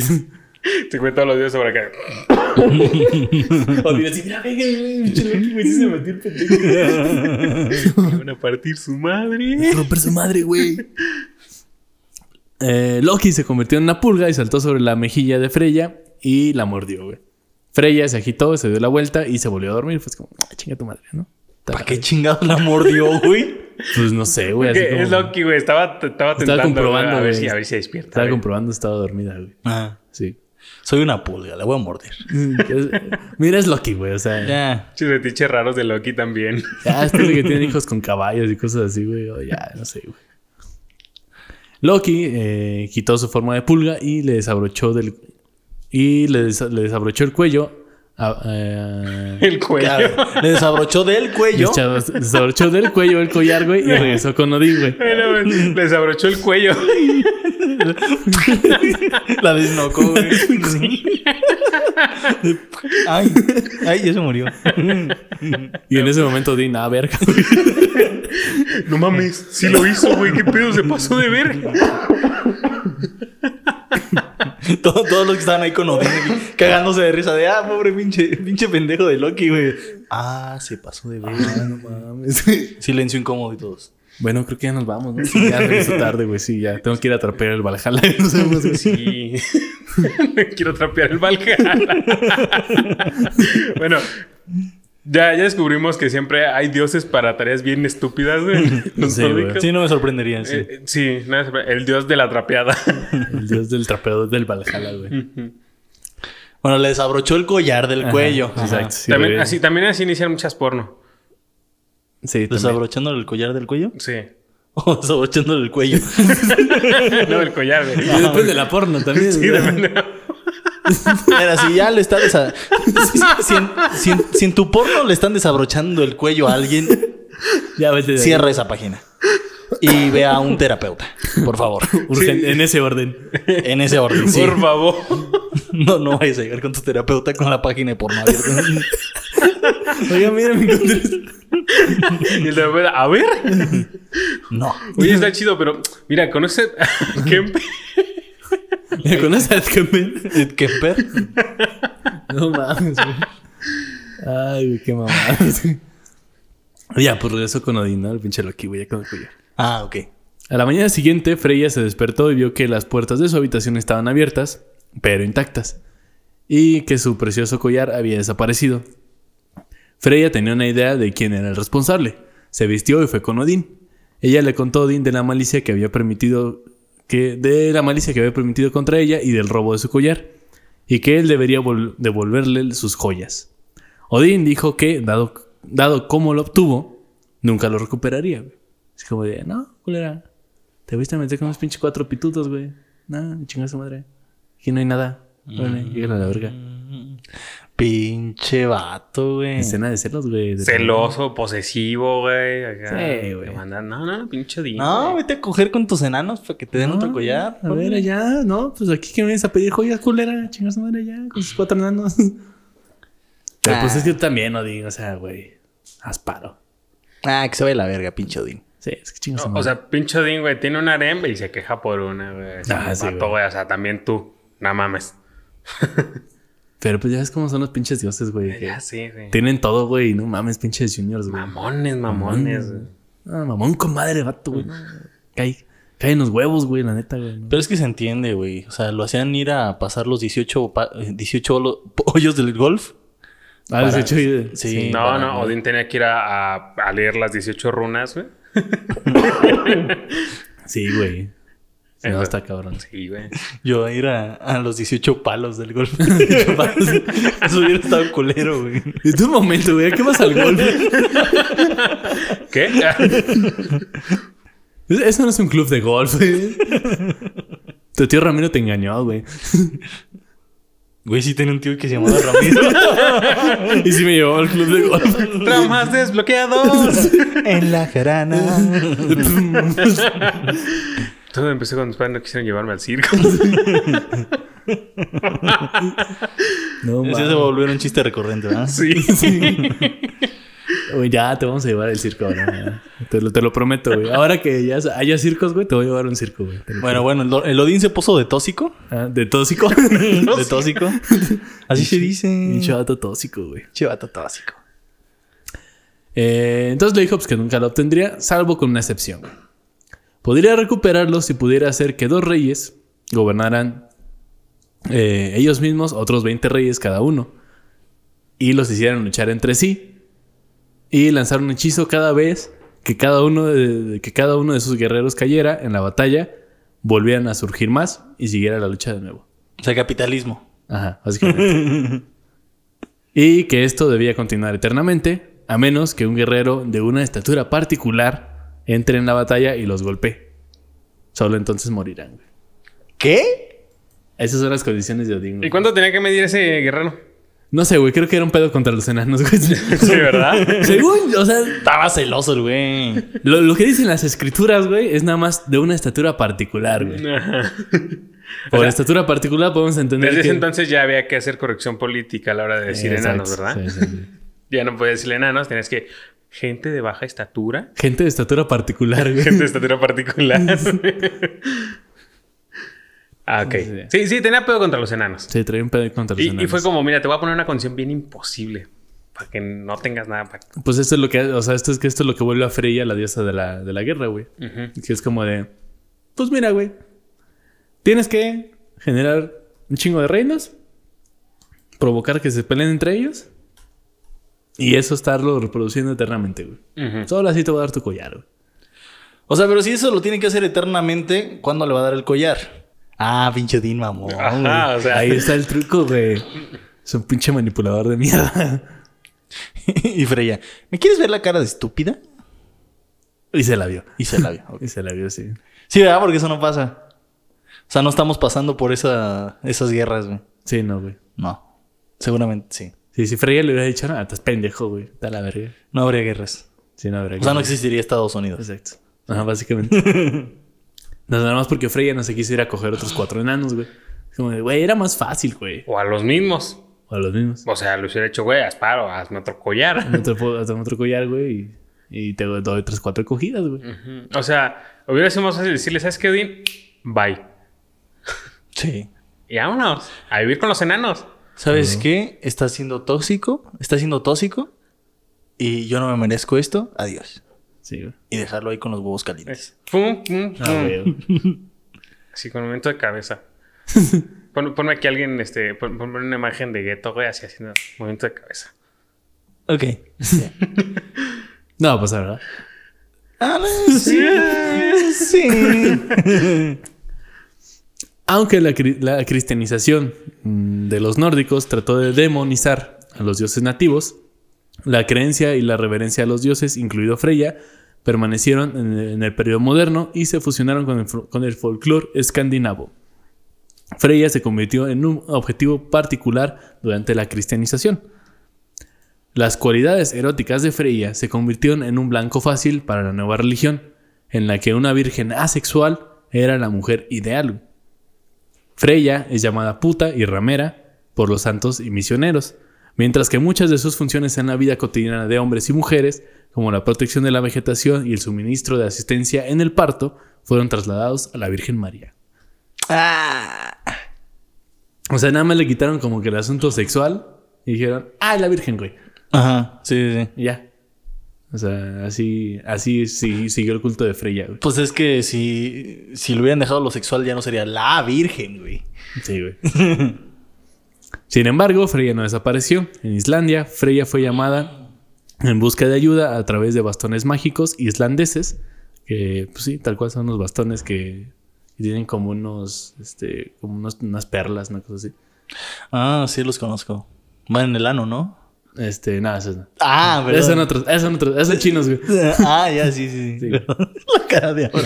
Te cuento todos los días sobre acá. Odín así, mira, venga, güey. se metió el pendejo. Van a partir su madre. romper su madre, güey. Eh, Loki se convirtió en una pulga y saltó sobre la mejilla de Freya y la mordió, güey. Freya se agitó, se dio la vuelta y se volvió a dormir. Pues como, ah, chinga tu madre, ¿no? ¿Para qué chingados la mordió, güey? Pues no sé, güey. así Que como- Es Loki, güey. Estaba, estaba tentando comprobando, a ver, si, a ver si despierta. Estaba comprobando, estaba dormida, güey. Ah, Sí. soy una pulga, la voy a morder. Es- Mira, es Loki, güey. O sea, ya, Ya. Raros de Loki también. este güey que tiene hijos con caballos y cosas así, güey. o ya, no sé, güey. Loki eh, quitó su forma de pulga y le desabrochó del. Y le, des- le desabrochó el cuello. A- eh, El cuello. Claro, Le desabrochó del cuello. Des- Desabrochó del cuello el collar, güey, y regresó con Odín, güey. Bueno, güey, Les abrochó el cuello. La desnocó, güey. Ay, ay, ya se murió. Y en ese momento Odín, ah, verga, güey. No mames, sí lo hizo, güey. ¿Qué pedo? Se pasó de verga. Todo- todos los que estaban ahí con Odín cagándose de risa de ah, pobre pinche, pinche pendejo de Loki, güey. Ah, se pasó de ver. no mames. Silencio incómodo y todos. Bueno, creo que ya nos vamos, ¿no? Sí, ya hizo tarde, güey. Sí, ya. Tengo que ir a trapear el Valhalla. Nos vemos, güey. Sí. Quiero trapear el Valhalla. bueno, ya, ya descubrimos que siempre hay dioses para tareas bien estúpidas, güey. Sí, güey. Sí, no me sorprendería. Sí. Eh, sí, se- el dios de la trapeada. El dios del trapeador del Valhalla, güey. Bueno, le desabrochó el collar del Ajá, cuello. Exacto. sí, también, güey. así, también así inician muchas porno. Sí, también. ¿Desabrochándole el collar del cuello? Sí. O desabrochándole el cuello. no, el collar, güey. Y después de la porno también. Sí, depende. Mira, si ya le está desa... si, si en, si en- si en tu porno le están desabrochando el cuello a alguien, Ya vete de ahí. cierra esa página. Y ve a un terapeuta, por favor. Urgente, En ese orden. En ese orden. sí. Por favor. No, no vayas a llegar con tu terapeuta con la página de porno abierta. Oiga, mira, me encontré. Y el terapeuta, a ver. No. Oye, está chido, pero mira, conoce a Kempe. ¿Me conoces a Ed Kemper? Ed Kemper. No mames, güey. Ay, qué mamadas. güey. Ya, pues regresó con Odín, ¿no? El pinche Loki, güey, ya con el collar. Ah, ok. A la mañana siguiente, Freya se despertó y vio que las puertas de su habitación estaban abiertas, pero intactas, y que su precioso collar había desaparecido. Freya tenía una idea de quién era el responsable. Se vistió y fue con Odín. Ella le contó a Odín de la malicia que había permitido que de la malicia que había permitido contra ella y del robo de su collar, y que él debería vol- devolverle sus joyas. Odín dijo que, dado, dado cómo lo obtuvo, nunca lo recuperaría. Es como de, no, culera, te fuiste a meter con unos pinches cuatro pitutos, güey. No, chinga su madre. Aquí no hay nada. Órale, llega a la verga. Pinche vato, güey. Escena de celos, güey. Celoso, posesivo, güey. acá. Sí, güey. Te mandan- No, no, pinche Odín. No, vete a coger con tus enanos para que te den No, otro collar. A ver, allá, no, pues aquí que me vienes a pedir joyas, culera. Chinga su madre ya, con sus cuatro enanos. Pero pues Ah. es que también, Odín, o sea, güey. Asparo. Ah, que se vaya la verga, pinche Odín. Sí, es que chinga su O madre. sea, pinche Odín, güey, tiene una harem y se queja por una, güey. Ah, sí, Vato, güey. güey. O sea, también tú. No mames. Pero pues ya ves cómo son los pinches dioses, güey. que Ya sí, sí. Tienen todo, güey. No mames, pinches juniors, güey. Mamones, mamones. güey. Ah, mamón con madre, vato, güey. Cae, cae en los huevos, güey, la neta, güey. ¿no? Pero es que se entiende, güey. O sea, lo hacían ir a pasar los 18, pa- eh, 18 holo- hoyos del golf. Ah, Para- 18 y- Sí. No, para- no, Odín tenía que ir a, a- a leer las 18 runas, güey. Sí, güey. Sí, no, está cabrón. Sí, güey. Yo a ir a, a los 18 palos del golf. 18 palos. Eso hubiera estado culero, güey. En tu momento, güey, ¿a qué vas al golf? ¿Qué? Eso no es un club de golf, güey. Tu tío Ramiro te engañó, güey. Güey, sí tenía un tío que se llamaba Ramiro. Y sí me llevó al club de golf. Traumas desbloqueados. en la jarana. Todo empecé cuando mis padres no quisieron llevarme al circo. No, Ese se mames. va a volver un chiste recurrente, ¿verdad? sí. Güey, ya te vamos a llevar al circo ahora. Te lo, te lo prometo, güey. Ahora que ya haya circos, güey, te voy a llevar a un circo, güey. Bueno, bueno, el, el Odín se puso de tóxico. Ah, de tóxico. De tóxico. Así se dice. Pinche vato tóxico, güey. Chivato tóxico. Eh, entonces le dijo pues, que nunca lo obtendría, salvo con una excepción. Podría recuperarlo si pudiera hacer que dos reyes gobernaran eh, ellos mismos, otros 20 reyes cada uno, y los hicieran luchar entre sí, y lanzar un hechizo cada vez que cada uno de, que cada uno de sus guerreros cayera en la batalla, volvieran a surgir más y siguiera la lucha de nuevo. O sea, capitalismo. Ajá, básicamente. y que esto debía continuar eternamente, a menos que un guerrero de una estatura particular entre en la batalla y los golpee. Solo entonces morirán. güey. ¿Qué? Esas son las condiciones de Odín. güey. ¿Y cuánto tenía que medir ese guerrero? No sé, güey, creo que era un pedo contra los enanos, güey. Sí, ¿verdad? Según, o sea, Estaba celoso el güey. lo, lo que dicen las escrituras, güey, es nada más de una estatura particular, güey. Por estatura particular podemos entender Desde que... ese entonces ya había que hacer corrección política a la hora de decir Exacto, enanos, ¿verdad? sí, sí, sí. Ya no podías decirle enanos, tenías que gente de baja estatura. Gente de estatura particular, güey. Gente de estatura particular. ah, ok. Sí. Sí, sí, tenía pedo contra los enanos. Se trae un pedo contra los Y, y enanos. fue como, mira, te voy a poner una condición bien imposible. Para que no tengas nada para... Pues esto es lo que, o sea, esto es que esto es lo que vuelve a Freya, la diosa de la, de la guerra, güey. Que es como de, pues mira, güey, tienes que generar un chingo de reinos, provocar que se peleen entre ellos y eso estarlo reproduciendo eternamente, güey. Solo así te va a dar tu collar, güey. O sea, pero si eso lo tiene que hacer eternamente, ¿cuándo le va a dar el collar? Ah, pinche Odín, mamón. Ajá, o sea... Ahí está el truco, güey. Es un pinche manipulador de mierda. y Freya, ¿me quieres ver la cara de estúpida? y se la vio. Y se la vio. Y se la vio, sí. Sí, ¿verdad? Porque eso no pasa. O sea, no estamos pasando por esa, esas guerras, güey. Sí, no, güey. No. Seguramente sí. Sí, si Freya le hubiera dicho, no, estás pendejo, güey. Está la verga. No habría guerras. Sí, no habría O sea, no existiría Estados Unidos. Exacto. Ajá, básicamente. no, nada más porque Freya no se quiso ir a coger otros cuatro enanos, güey. Es Como de, güey, era más fácil, güey. O a los mismos. O a los mismos. O sea, lo hubiera hecho, güey, asparo, hazme otro collar. Otro, po- otro, collar, güey. Y, y te doy tres, cuatro cogidas, güey. O sea, hubiera sido más fácil decirle, ¿sabes qué, Odín? Bye. Sí. Y vámonos. A vivir con los enanos. ¿Sabes qué? Está siendo tóxico. Está siendo tóxico. Y yo no me merezco esto. Adiós. Sí, güey. Y dejarlo ahí con los huevos calientes. Pum, pum, Ah, pum. güey. Así con movimiento de cabeza. Pon- ponme aquí alguien, este, pon- ponme una imagen de gueto, güey, así haciendo movimiento de cabeza. Ok. No va a pasar, ¿verdad? Ah, sí. sí. Aunque la, cri- la cristianización mm, de los nórdicos trató de demonizar a los dioses nativos, la creencia y la reverencia a los dioses, incluido Freya, permanecieron en el, periodo moderno y se fusionaron con el, con el folclore escandinavo. Freya se convirtió en un objetivo particular durante la cristianización. Las cualidades eróticas de Freya se convirtieron en un blanco fácil para la nueva religión, en la que una virgen asexual era la mujer ideal. Freya es llamada puta y ramera por los santos y misioneros, mientras que muchas de sus funciones en la vida cotidiana de hombres y mujeres, como la protección de la vegetación y el suministro de asistencia en el parto, fueron trasladados a la Virgen María. Ah. O sea, nada más le quitaron como que el asunto sexual y dijeron, ah, la Virgen, güey. Ajá. Sí, sí, sí. Y ya. O sea, así, así sí, siguió el culto de Freya, güey. Pues es que si, si le hubieran dejado lo sexual ya no sería la virgen, güey. Sí, güey. Sin embargo, Freya no desapareció. En Islandia, Freya fue llamada en busca de ayuda a través de bastones mágicos islandeses, que, pues sí, tal cual son los bastones que, que tienen como unos, este, como unos- unas perlas, una cosa así. Ah, sí los conozco. Van en el ano, ¿no? Este, nada, esos no. Ah, Esos son ¿verdad? otros, esos son otros, esos son chinos, güey. Ah, ya, sí, sí. Sí. La cara de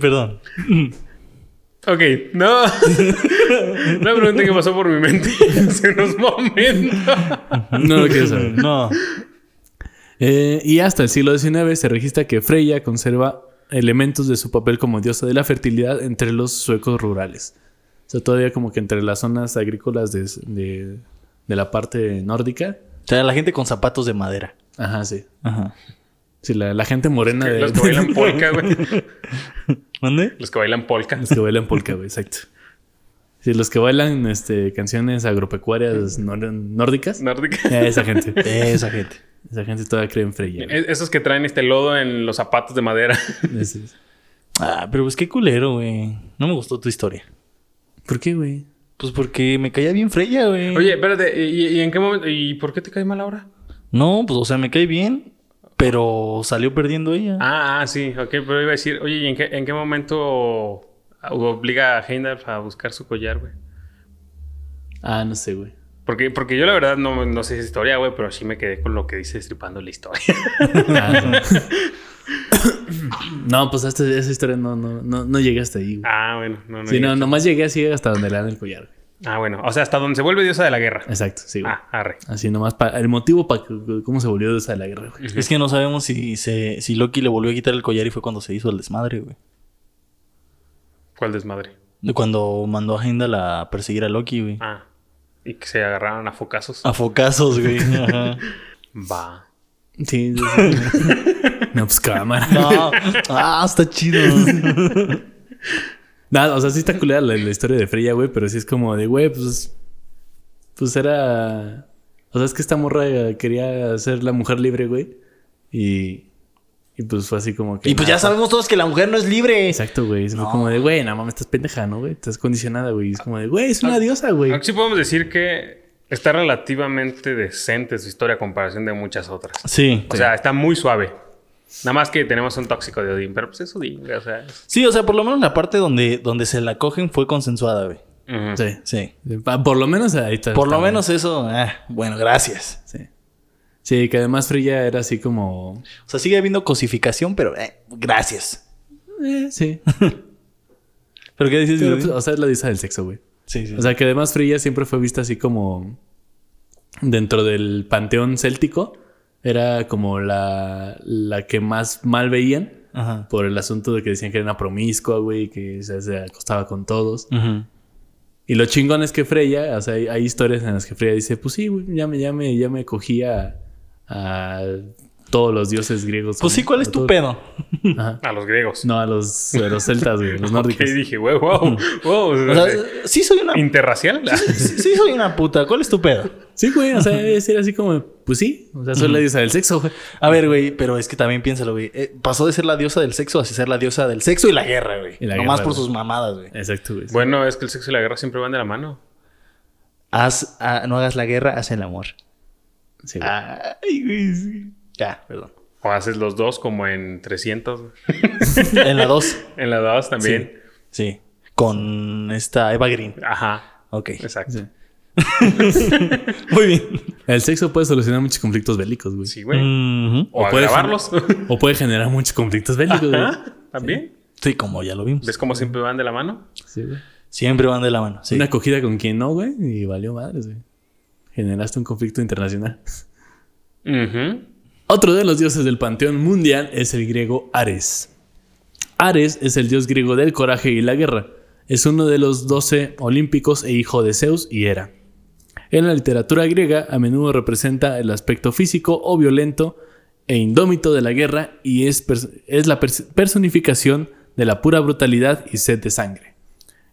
Perdón. Ok, no. Una pregunta que pasó por mi mente hace unos momentos. No lo quiero saber. No. Eh, y hasta el siglo XIX se registra que Freya conserva elementos de su papel como diosa de la fertilidad entre los suecos rurales. O sea, todavía como que entre las zonas agrícolas de, de- de la parte nórdica. O sea, la gente con zapatos de madera. Ajá, sí. Ajá. Sí, la, la gente morena de... Los que bailan polka, güey. ¿Mande? Los que bailan polka. Los que bailan polka, güey, exacto. Sí, los que bailan este, canciones agropecuarias nor- nórdicas. Nórdica. Eh, esa gente. Esa gente. Esa gente todavía cree en Freya. Es- Esos que traen este lodo en los zapatos de madera. Es. Ah, pero pues qué culero, güey. No me gustó tu historia. ¿Por qué, güey? Pues porque me caía bien Freya, güey. Oye, espérate, ¿y, y en qué momento? ¿Y por qué te cae mal ahora? No, pues o sea, me cae bien, pero salió perdiendo ella. Ah, ah, sí, ok, pero iba a decir, oye, ¿y en qué, en qué momento obliga a Heimdall a buscar su collar, güey? Ah, no sé, güey. Porque, porque yo la verdad no, no sé esa historia, güey, pero sí me quedé con lo que dice estripando la historia. Ah, no. pues hasta esa historia no, no, no, no llegué hasta ahí, güey. ah, bueno, no, no. sí, no, llegué. nomás llegué así hasta donde le dan el collar. güey. Ah, bueno, o sea, hasta donde se vuelve diosa de la guerra. Exacto, sí, güey. Ah, arre. Así nomás el motivo para cómo se volvió de esa de la guerra, güey. Es que no sabemos si, se, si Loki le volvió a quitar el collar y fue cuando se hizo el desmadre, güey. ¿Cuál desmadre? De Cuando mandó a Heimdall a perseguir a Loki, güey. Ah, y que se agarraron a focazos. A focazos, güey. Ajá. Va. Sí, sí, sí. no, pues cámara. No. Ah, está chido. Nada, o sea, sí está culera la, la historia de Freya, güey, pero sí es como de, güey, pues. Pues era. O sea, es que esta morra quería ser la mujer libre, güey. Y. Y pues fue así como que. Y pues ya sabemos todos que la mujer no es libre. Exacto, güey. Es No. como de, güey, nada mames, estás pendeja, ¿no, güey? Estás condicionada, güey. Es como de, güey, es una diosa, güey. Aquí sí podemos decir que está relativamente decente su historia a comparación de muchas otras. Sí. O sea, está muy suave. Nada más que tenemos un tóxico de Odín, pero pues es Odín, o sea. es- Sí, o sea, por lo menos la parte donde, donde se la cogen fue consensuada, güey. Sí. Sí. Pa- Por lo menos ahí está. Por lo menos eso, ah, bueno, gracias. Sí. Sí, que además Freya era así como. O sea, sigue habiendo cosificación, pero eh, gracias. Eh, sí. ¿Pero qué dices? Pero, pues, o sea, es la diosa del sexo, güey. sí, sí. O sea, que además Freya siempre fue vista así como dentro del panteón céltico. Era como la, la que más mal veían Ajá. por el asunto de que decían que era una promiscua, güey, que se, se acostaba con todos. Y lo chingón es que Freya, o sea, hay, hay historias en las que Freya dice, pues sí, güey, ya me, ya me, ya me cogía a, todos los dioses griegos. Pues sí, ¿cuál es tu pedo? Ajá. A los griegos. No, a los, a los celtas, güey, los nórdicos. Y dije, güey, wow, wow. O sea, sí soy una... ¿Interracial? sí, sí soy una puta. ¿Cuál es tu pedo? Sí, güey, o sea, es así como, pues sí, o sea, soy la diosa del sexo, güey. A ver, güey, pero es que también piénsalo, güey. Eh, pasó de ser la diosa del sexo a ser la diosa del sexo y la guerra, güey. Y la Nomás guerra, por güey. sus mamadas, güey. Exacto, güey. Bueno, es que el sexo y la guerra siempre van de la mano. Haz, ah, no hagas la guerra, haz el amor. Sí, güey. Ay, güey, sí. Ya, perdón. O haces los dos como en 300. güey. En la 2. En la 2 también. Sí. Con esta Eva Green. Ajá. Ok. Exacto. Sí. Muy bien. El sexo puede solucionar muchos conflictos bélicos, güey. Sí, güey. Ujú. O, O puede agravarlos. O puede generar muchos conflictos bélicos, güey. También. Sí, como ya lo vimos. ¿Ves cómo siempre van de la mano? Sí, güey. Siempre van de la mano. Sí. Una acogida con quien no, güey, y valió madres, güey. Generaste un conflicto internacional. Ujú. Otro de los dioses del panteón mundial es el griego Ares. Ares es el dios griego del coraje y la guerra. Es uno de los doce olímpicos e hijo de Zeus y Hera. En la literatura griega a menudo representa el aspecto físico o violento e indómito de la guerra y es, es la pers- personificación de la pura brutalidad y sed de sangre.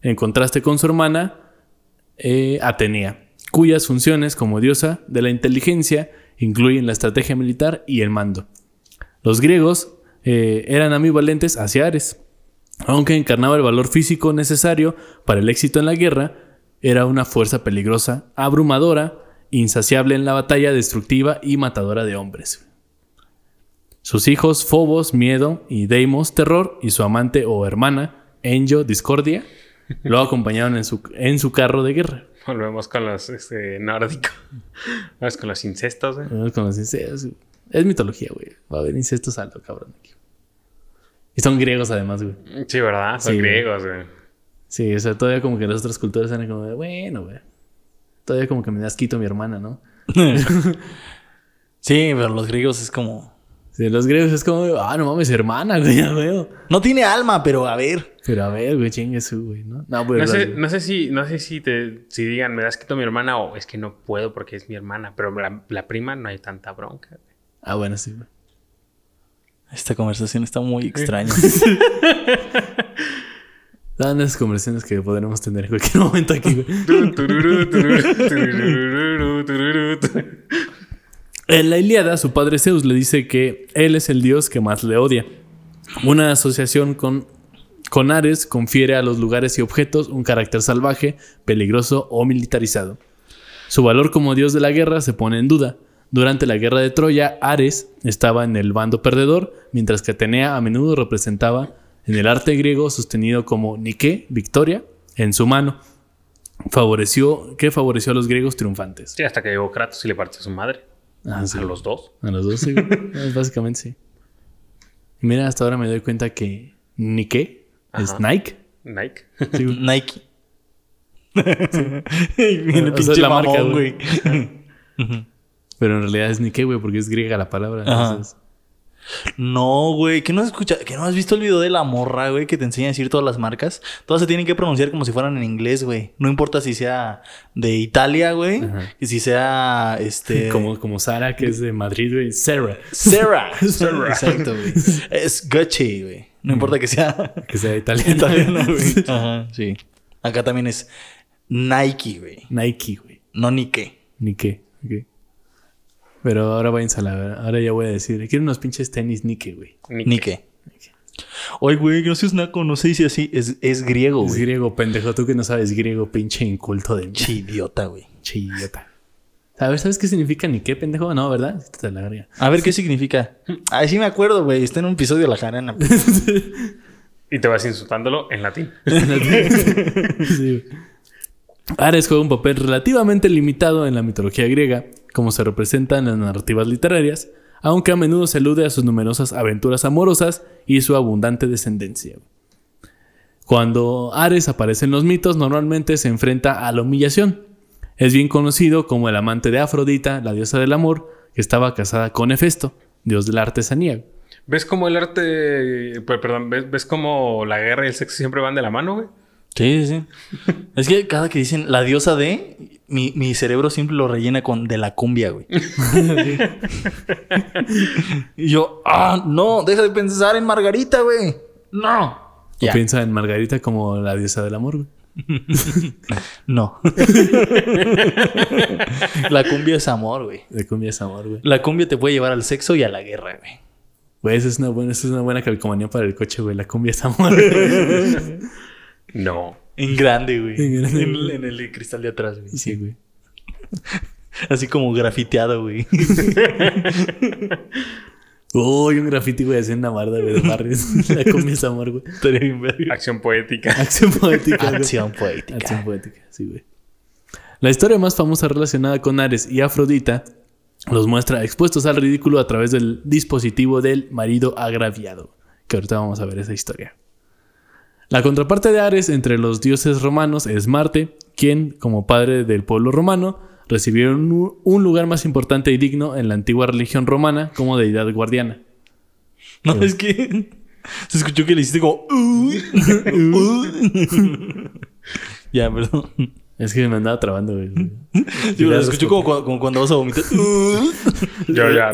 En contraste con su hermana, eh, Atenea, cuyas funciones como diosa de la inteligencia incluyen la estrategia militar y el mando. Los griegos eh, eran ambivalentes hacia Ares. Aunque encarnaba el valor físico necesario para el éxito en la guerra, era una fuerza peligrosa, abrumadora, insaciable en la batalla, destructiva y matadora de hombres. Sus hijos Fobos, Miedo, y Deimos, Terror, y su amante o hermana, Enyo, Discordia, lo acompañaron en su, en su carro de guerra. Volvemos con los este, nórdicos. Vamos con los incestos, güey. Vamos con los incestos. Es mitología, güey. Va a haber incestos alto, cabrón. aquí. Y son griegos además, güey. Sí, ¿verdad? Son Sí, griegos, güey. Sí, o sea, todavía como que las otras culturas eran como de, bueno, güey. Todavía como que me das quito mi hermana, ¿no? Sí, pero los griegos es como. Sí, los griegos es como, ah, no mames, hermana, güey, ya veo. No tiene alma, pero a ver. Pero a ver, güey, chingue su, güey, ¿no? No, pues, No sé, no sé si, no sé si te si digan, me das quito a mi hermana o es que no puedo porque es mi hermana, pero la, la prima no hay tanta bronca. Ah, bueno, sí, güey. Esta conversación está muy extraña. Son esas conversaciones que podremos tener en cualquier momento aquí, güey. En la Ilíada, su padre Zeus le dice que él es el dios que más le odia. Una asociación con, con Ares confiere a los lugares y objetos un carácter salvaje, peligroso o militarizado. Su valor como dios de la guerra se pone en duda. Durante la guerra de Troya, Ares estaba en el bando perdedor, mientras que Atenea a menudo representaba en el arte griego sostenido como Nike, victoria, en su mano. Favoreció, que favoreció a los griegos triunfantes. Sí, hasta que llegó Kratos y le partió a su madre. Ah, sí. A los dos. A los dos, sí. Es básicamente sí. Mira, hasta ahora me doy cuenta que Nike es. Nike. Nike. Sí, güey. Nike. Y viene O sea, pinche la marca, mamón, güey. güey. Pero en realidad es Nike, güey, porque es griega la palabra. Entonces- No, güey, que no has escuchado, que no has visto el video de la morra, güey, que te enseña a decir todas las marcas. Todas se tienen que pronunciar como si fueran en inglés, güey. No importa si sea de Italia, güey, y si sea este Como, como Sara, que es de Madrid, güey. Sarah. Sarah. Sarah. Exacto, güey. Es Gucci, güey. No importa que sea Que sea italiana. italiana, güey. Ajá, sí. Acá también es Nike, güey. Nike, güey. No Nike. Nike. ok. Pero ahora voy a ensalar. Ahora ya voy a decir. Quiero unos pinches tenis Nike, güey. Nike. Oye, güey, no seas naco, no se dice así. Es, es griego, Es güey. griego, pendejo. Tú que no sabes griego, pinche inculto de Che, idiota, güey. Che, idiota. ¿Sabes, ¿Sabes qué significa Nike, pendejo? No, ¿verdad? Te la verga. A ver, ¿qué significa? Ay, sí me acuerdo, güey. Está en un episodio de La Jarana. Y te vas insultándolo en latín. Sí. Ares juega un papel relativamente limitado en la mitología griega, como se representa en las narrativas literarias, aunque a menudo se alude a sus numerosas aventuras amorosas y su abundante descendencia. Cuando Ares aparece en los mitos, normalmente se enfrenta a la humillación. Es bien conocido como el amante de Afrodita, la diosa del amor, que estaba casada con Hefesto, dios de la artesanía. ¿Ves cómo el arte, per- perdón, ves, ves cómo la guerra y el sexo siempre van de la mano, güey? Sí, sí, sí. Es que cada que dicen la diosa de, mi, mi cerebro siempre lo rellena con de la cumbia, güey. y yo, ah, no, deja de pensar en Margarita, güey. No. O piensa en Margarita como la diosa del amor. güey. No. la cumbia es amor, güey. De cumbia es amor, güey. La cumbia te puede llevar al sexo y a la guerra, güey. Güey, esa es una buena, esa es una buena calcomanía para el coche, güey. La cumbia es amor. No. En grande, güey. En grande, En, güey. en el cristal de atrás, güey. sí, güey. Así como grafiteado, güey. Uy, un graffiti, güey, así en una barda, güey, de barrios. La es amor, güey. Estaría bien verga. Acción poética. Acción poética. Acción poética. Acción poética, sí, güey. La historia más famosa relacionada con Ares y Afrodita los muestra expuestos al ridículo a través del dispositivo del marido agraviado. Que ahorita vamos a ver esa historia. La contraparte de Ares entre los dioses romanos es Marte, quien, como padre del pueblo romano, recibió un, lugar más importante y digno en la antigua religión romana como deidad guardiana. No, es que se escuchó que le hiciste como. "Uh, uh". ya, perdón. Es que me andaba trabando, güey. Sí, se escuchó como, cua- como cuando vas a vomitar. Yo ya.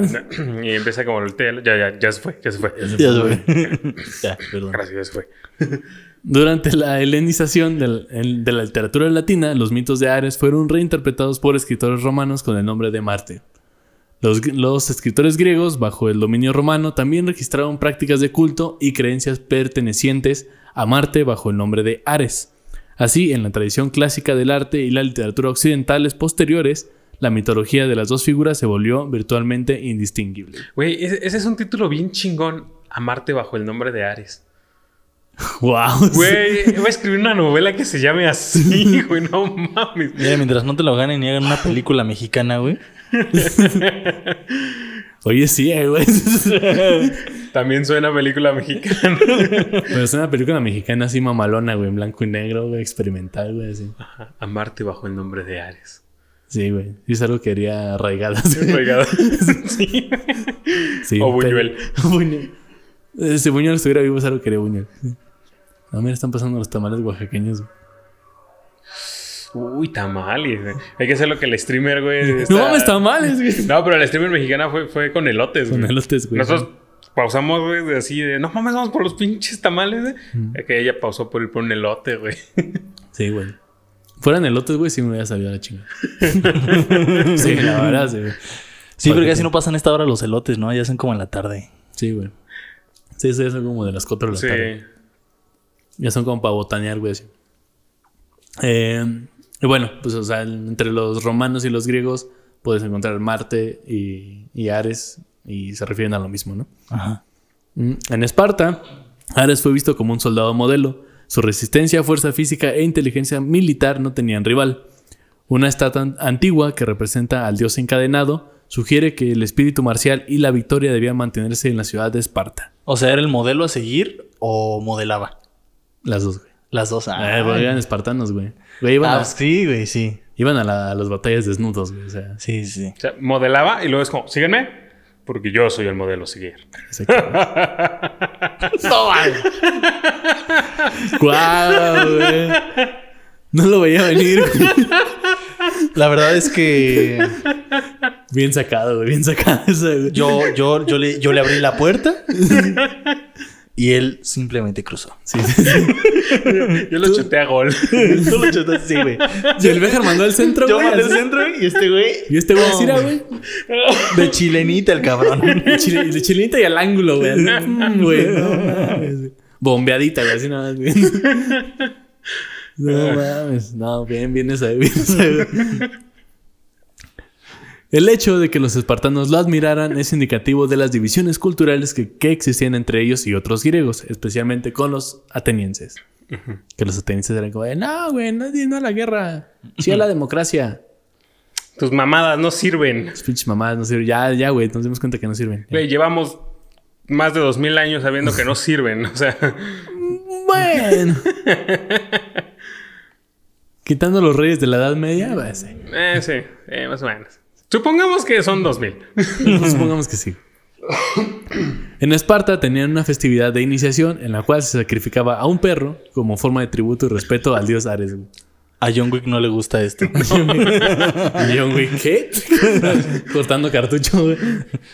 Y empieza como el tel. Ya, ya, ya se fue, ya se fue. ya, güey. ya, perdón. Gracias, ya se fue. Durante la helenización de la literatura latina, los mitos de Ares fueron reinterpretados por escritores romanos con el nombre de Marte. Los, escritores griegos, bajo el dominio romano, también registraron prácticas de culto y creencias pertenecientes a Marte bajo el nombre de Ares. Así, en la tradición clásica del arte y la literatura occidentales posteriores, la mitología de las dos figuras se volvió virtualmente indistinguible. Güey, ese, es un título bien chingón. Amarte bajo el nombre de Ares. ¡Wow! Güey, voy a escribir una novela que se llame así, güey. No mames. Mira, mientras no te lo ganen y hagan una película mexicana, güey. Oye, sí, eh, güey. También suena película mexicana. Pero es una película mexicana así mamalona, güey, en blanco y negro, güey, experimental, güey, así. Ajá, Amarte bajo el nombre de Ares. Sí, güey. Sí, es algo que haría arraigadas. Oiga. sí. Sí, O Buñuel. Buñuel. Eh, Si Buñuel estuviera vivo, es algo que haría Buñuel. Sí. No, mira, están pasando los tamales oaxaqueños. güey. Uy, tamales, güey. Hay que hacer lo que el streamer, güey. No mames, tamales, güey. No, pero el streamer mexicana fue, fue con elotes, Con güey. elotes, güey. Nosotros pausamos, güey, de así de... No mames, vamos por los pinches tamales, güey. Mm. Es que ella pausó por ir por un elote, güey. Sí, güey. Fueran elotes, güey, sí me hubiera salido a la chinga. sí, la verdad, sí, güey. Sí, pero Porque- casi no pasan esta hora los elotes, ¿no? Ya son como en la tarde. Sí, güey. Sí, sí, son como de las 4 de la Sí. tarde. Ya son como para botanear, güey. así. Eh, y bueno, pues, o sea, entre los romanos y los griegos puedes encontrar Marte y, y Ares y se refieren a lo mismo, ¿no? Ajá. Mm, En Esparta, Ares fue visto como un soldado modelo. Su resistencia, fuerza física e inteligencia militar no tenían rival. Una estatua antigua que representa al dios encadenado sugiere que el espíritu marcial y la victoria debían mantenerse en la ciudad de Esparta. O sea, ¿era el modelo a seguir o modelaba? Las dos, güey. Las dos. Ah, güey, eran espartanos, güey. Güey, iban, Ah, a, sí, güey, sí. iban a, la- a las batallas desnudos, güey. O sea, Sí, sí. O sea, modelaba y luego es como, sígueme, porque yo soy el modelo a seguir. ¡Guau, güey! No lo veía venir. güey. La verdad es que Bien sacado, güey. Bien sacado güey. yo, yo, yo, le, yo le abrí la puerta y él simplemente cruzó. Sí, sí, sí. Yo lo chuté a gol. Tú lo chutas así, güey. Y el Bejar mandó al centro, Yo güey. mandé al centro y este güey Y este güey así era, güey. de chilenita el cabrón. De chile- de chilenita y al ángulo, güey. así, mm, Güey, no mames. Bombeadita, güey. Así nada más, güey. No mames. No, bien, bien esa, bien esa. El hecho de que los espartanos lo admiraran es indicativo de las divisiones culturales que, que existían entre ellos y otros griegos, especialmente con los atenienses. Que los atenienses eran como de, no, güey, no, no a la guerra, sí a la democracia. Tus mamadas no sirven. Las pinches mamadas no sirven. Ya, ya, güey, nos dimos cuenta que no sirven. Güey, llevamos más de dos mil años sabiendo que no sirven. O sea, Bueno. Quitando los reyes de la Edad Media, va a ser. eh, sí, eh, más o menos. Supongamos que son dos mil. Pues Supongamos que sí. En Esparta tenían una festividad de iniciación en la cual se sacrificaba a un perro como forma de tributo y respeto al dios Ares. A John Wick no le gusta esto. Y yo, güey, ¿qué? Cortando cartucho, güey.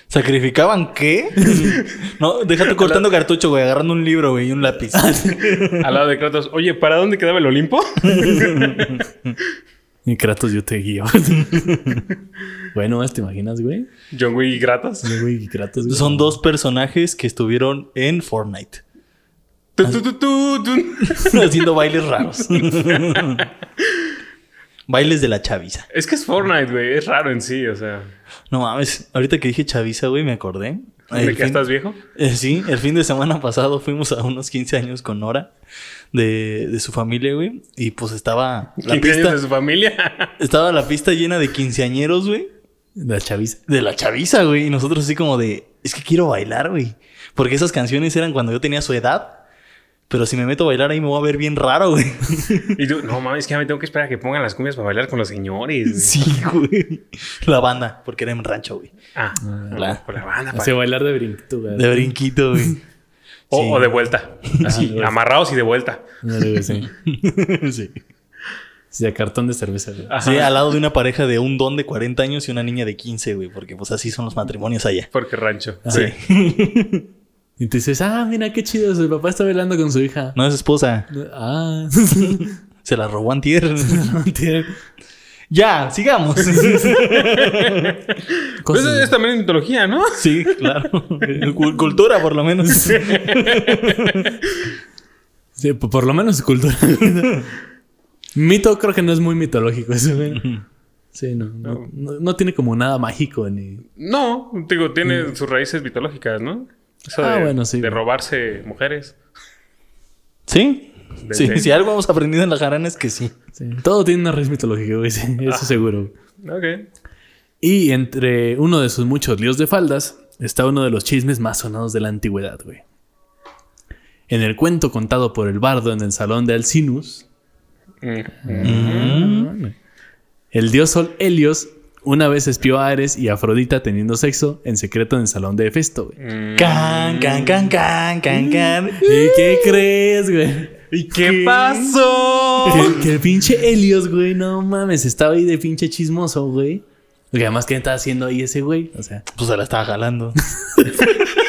¿Sacrificaban qué? No, déjate cortando cartucho, güey, agarrando un libro, güey, y un lápiz. Al lado de Kratos, oye, ¿para dónde quedaba el Olimpo? Y Kratos, yo te guío. Bueno, ¿te imaginas, güey? John Wick y Kratos. Sí, güey, y Kratos, güey. Son dos personajes que estuvieron en Fortnite. Tu, tu, tu, tu, tu. haciendo bailes raros. bailes de la chaviza. Es que es Fortnite, güey. Es raro en sí, o sea. No mames, ahorita que dije chaviza, güey, me acordé. ¿De que fin- estás viejo? Eh, sí, el fin de semana pasado fuimos a unos 15 años con Nora de, de su familia, güey. Y pues estaba la 15 años pista, de su familia. estaba la pista llena de quinceañeros, güey. La chaviza. De la chaviza, güey. Y nosotros así como de, es que quiero bailar, güey. Porque esas canciones eran cuando yo tenía su edad. Pero si me meto a bailar ahí me voy a ver bien raro, güey. Y tú, no mames, es que ya me tengo que esperar a que pongan las cumbias para bailar con los señores. Sí, güey. La banda, porque era en rancho, güey. Ah, la- por la banda. Hace bailar de brinquito, güey. De brinquito, güey. O, sí. o de vuelta. Así, amarrados y de vuelta. Sí. sí. Sí, de cartón de cerveza, güey. Ajá. Sí, al lado de una pareja de un don de 40 años y una niña de 15, güey. Porque pues así son los matrimonios allá. Porque rancho. Sí. Y tú dices, ah, mira qué chido, su papá está bailando con su hija. No es esposa. Ah, Se la robó antier. no entiendo. ya, sigamos. Pues es, es también mitología, ¿no? sí, claro. Cul- Cultura, por lo menos. Sí, po- por lo menos cultura. Mito creo que no es muy mitológico eso, güey. Sí, no no, no- no tiene como nada mágico ni... No, digo, tiene sus raíces mitológicas, ¿no? Eso Ah, de, bueno, sí. de robarse mujeres. ¿Sí? Sí, si algo hemos aprendido en la jarana es que sí. sí. Todo tiene una raíz mitológica, güey. sí, eso seguro. Ok. Y entre uno de sus muchos líos de faldas está uno de los chismes más sonados de la antigüedad, güey. En el cuento contado por el bardo en el salón de Alcinous, Mm. El dios Sol Helios una vez espió a Ares y Afrodita teniendo sexo en secreto en el salón de Hefesto, güey. Mm. Can, can, can, can, can, can. ¿Y qué crees, güey? ¿Y qué pasó? Que, que el pinche Helios, güey, no mames, estaba ahí de pinche chismoso, güey. Porque además, ¿qué estaba haciendo ahí ese güey? O sea, Pues se la estaba jalando.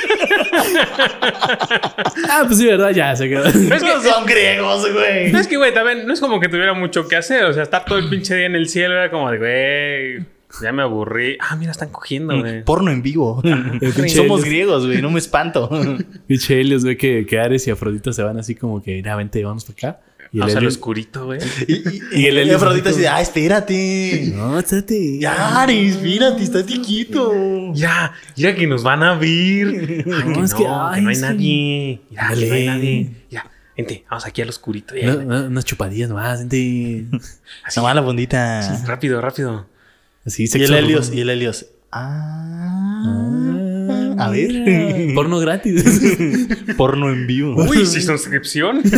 ah, pues sí, ¿verdad? Ya se quedó. Es que, son griegos, güey. no es que, güey, también no es como que tuviera mucho que hacer. O sea, estar todo el pinche día en el cielo era como de, güey, ya me aburrí. Ah, mira, están cogiendo, güey. Porno en vivo. Somos griegos, güey. No me espanto. Pinche Helios, güey, que, que Ares y Afrodita se van así como que, mira, vente, vamos para acá. Y O sea, lo Helios- oscurito, güey. Y, y, Y el y Helios Afrodita así dice, ah, espérate. No, espérate. Ya, Ares, espérate, está chiquito. Ya, mira que nos van a ver. Ay, No, que es que, no, que ay, no hay sí. nadie. Ya, que no hay nadie. Ya, vente, vamos aquí al oscurito. Ya, No, no, unas chupadillas nomás, vente. así, Nomás la bondita. rápido, rápido. Así, Y el Helios, y el Helios. Ah. Ah, A ver. Porno gratis. Porno en vivo. Uy, sí, suscripción.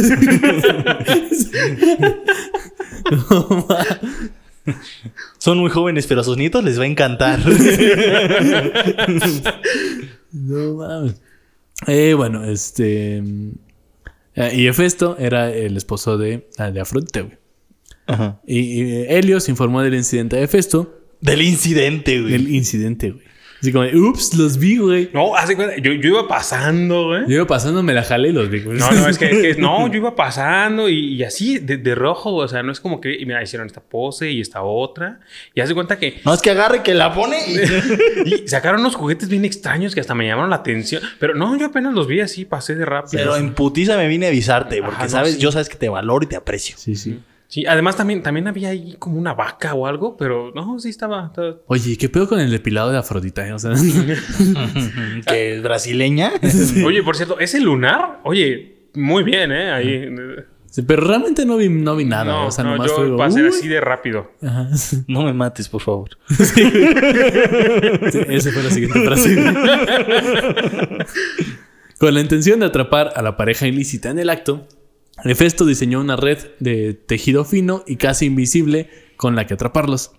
Son muy jóvenes, pero a sus nietos les va a encantar. no mames. Eh, bueno, este. eh, Y Hefesto era el esposo de, ah, de Afrodita, güey. Ajá. Y, y Helios informó del incidente a Hefesto. Del incidente, güey. Del incidente, güey. Así como, ups, los vi, güey. No, hace cuenta, yo, yo iba pasando, güey. Yo iba pasando, me la jalé y los vi, güey. No, no, es que, es que- no, yo iba pasando y, y así de, de rojo, o sea, no es como que, y mira, hicieron esta pose y esta otra, y hace cuenta que No es que agarre que la pone y... y sacaron unos juguetes bien extraños que hasta me llamaron la atención, pero no, yo apenas los vi así, pasé de rápido. Pero en putiza me vine a avisarte, porque Ajá, no, sabes, sí. yo sabes que te valoro y te aprecio. Sí, sí. Sí, además también, también había ahí como una vaca o algo, pero no, sí estaba. estaba- Oye, ¿qué pedo con el depilado de Afrodita? eh? O sea, que es brasileña. Oye, por cierto, ese lunar, oye, muy bien, ¿eh? Ahí. sí, pero realmente no vi, no vi nada. No, o sea, no, nomás yo fue como, pasé "Uy". así de rápido. Ajá. No me mates, por favor. Sí, esa fue la siguiente frase. Con la intención de atrapar a la pareja ilícita en el acto, Hefesto diseñó una red de tejido fino y casi invisible con la que atraparlos.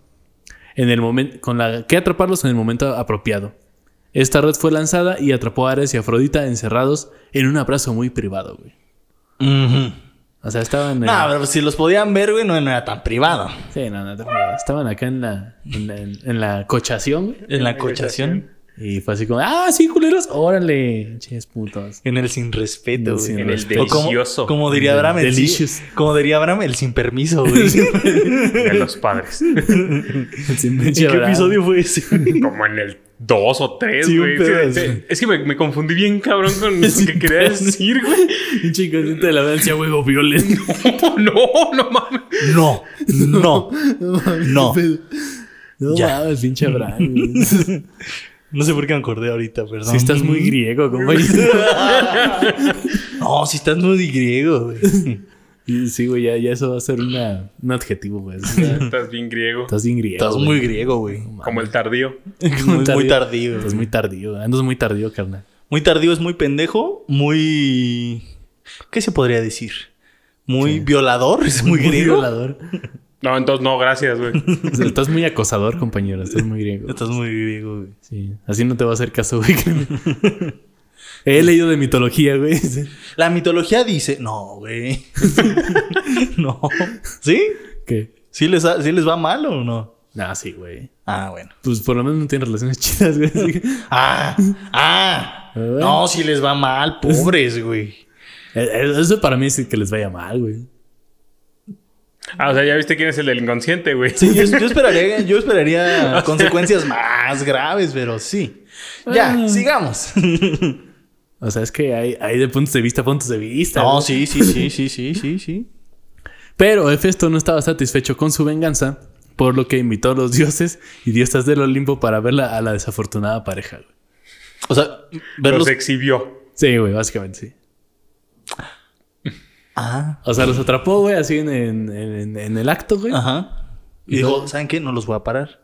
En el momento, con la que atraparlos en el momento apropiado. Esta red fue lanzada y atrapó a Ares y Afrodita encerrados en un abrazo muy privado, güey. O sea, estaban. No, eh, pero si los podían ver, güey, no, no era tan privado. Sí, no, no, preocupes. Estaban acá en la, en la, en la cochación, güey. En la cochación. Y fue así como, ah, sí, culeros, órale, ches putos. En el sin respeto, güey. sin En el respeto. Delicioso como diría Abraham, el sin, como diría Abraham, el sin permiso, güey. de los padres. ¿En ¿En qué episodio fue ese? Como en el 2 o 3, Sí, un güey. Sí, sí. Es que me, me confundí bien cabrón con lo que quería decir, güey. De la danza, huevo violento. No, no mames. No, no, no. No Ya. mames, pinche Abraham. Güey. No sé por qué me acordé ahorita, perdón. Si estás muy griego, compañero. No, si estás muy griego, güey. Sí, güey, ya, ya eso va a ser una, un adjetivo, güey. O sea, Estás bien griego. Estás bien griego. Estás güey. muy griego, güey. Como el tardío. Muy, muy tardío. Estás muy tardío. Andas muy tardío, carnal. Muy tardío es muy pendejo, muy... ¿Qué se podría decir? Muy violador, es muy, griego. violador. No, entonces no, gracias, güey. Estás muy acosador, compañero. Estás muy griego. Estás muy griego, güey. Sí. Así no te va a hacer caso, güey. He leído de mitología, güey. La mitología dice... No, güey. no. ¿Sí? ¿Qué? ¿Sí les, ha- ¿Sí les va mal o no? Ah, sí, güey. Ah, bueno. Pues por lo menos no tienen relaciones chidas, güey. así que- Ah, ah. No, si les va mal, pobres, güey. Eh, eh, Eso para mí sí que les vaya mal, güey. Ah, o sea, ya viste quién es el del inconsciente, güey. Sí, yo, yo esperaría, yo esperaría consecuencias más graves, pero sí. Ya, Ah. sigamos. O sea, es que hay, hay de puntos de vista a puntos de vista. No, güey. sí, sí, sí, sí, sí, sí, sí. Pero Hefesto no estaba satisfecho con su venganza, por lo que invitó a los dioses y diosas del Olimpo para verla a la desafortunada pareja, güey. O sea, verlos. Los exhibió. Sí, güey, básicamente sí. Ah, O sea, los atrapó, güey, así en, en- en- en el acto, güey. ajá. Y Y dijo, luego- ¿saben qué? No los voy a parar.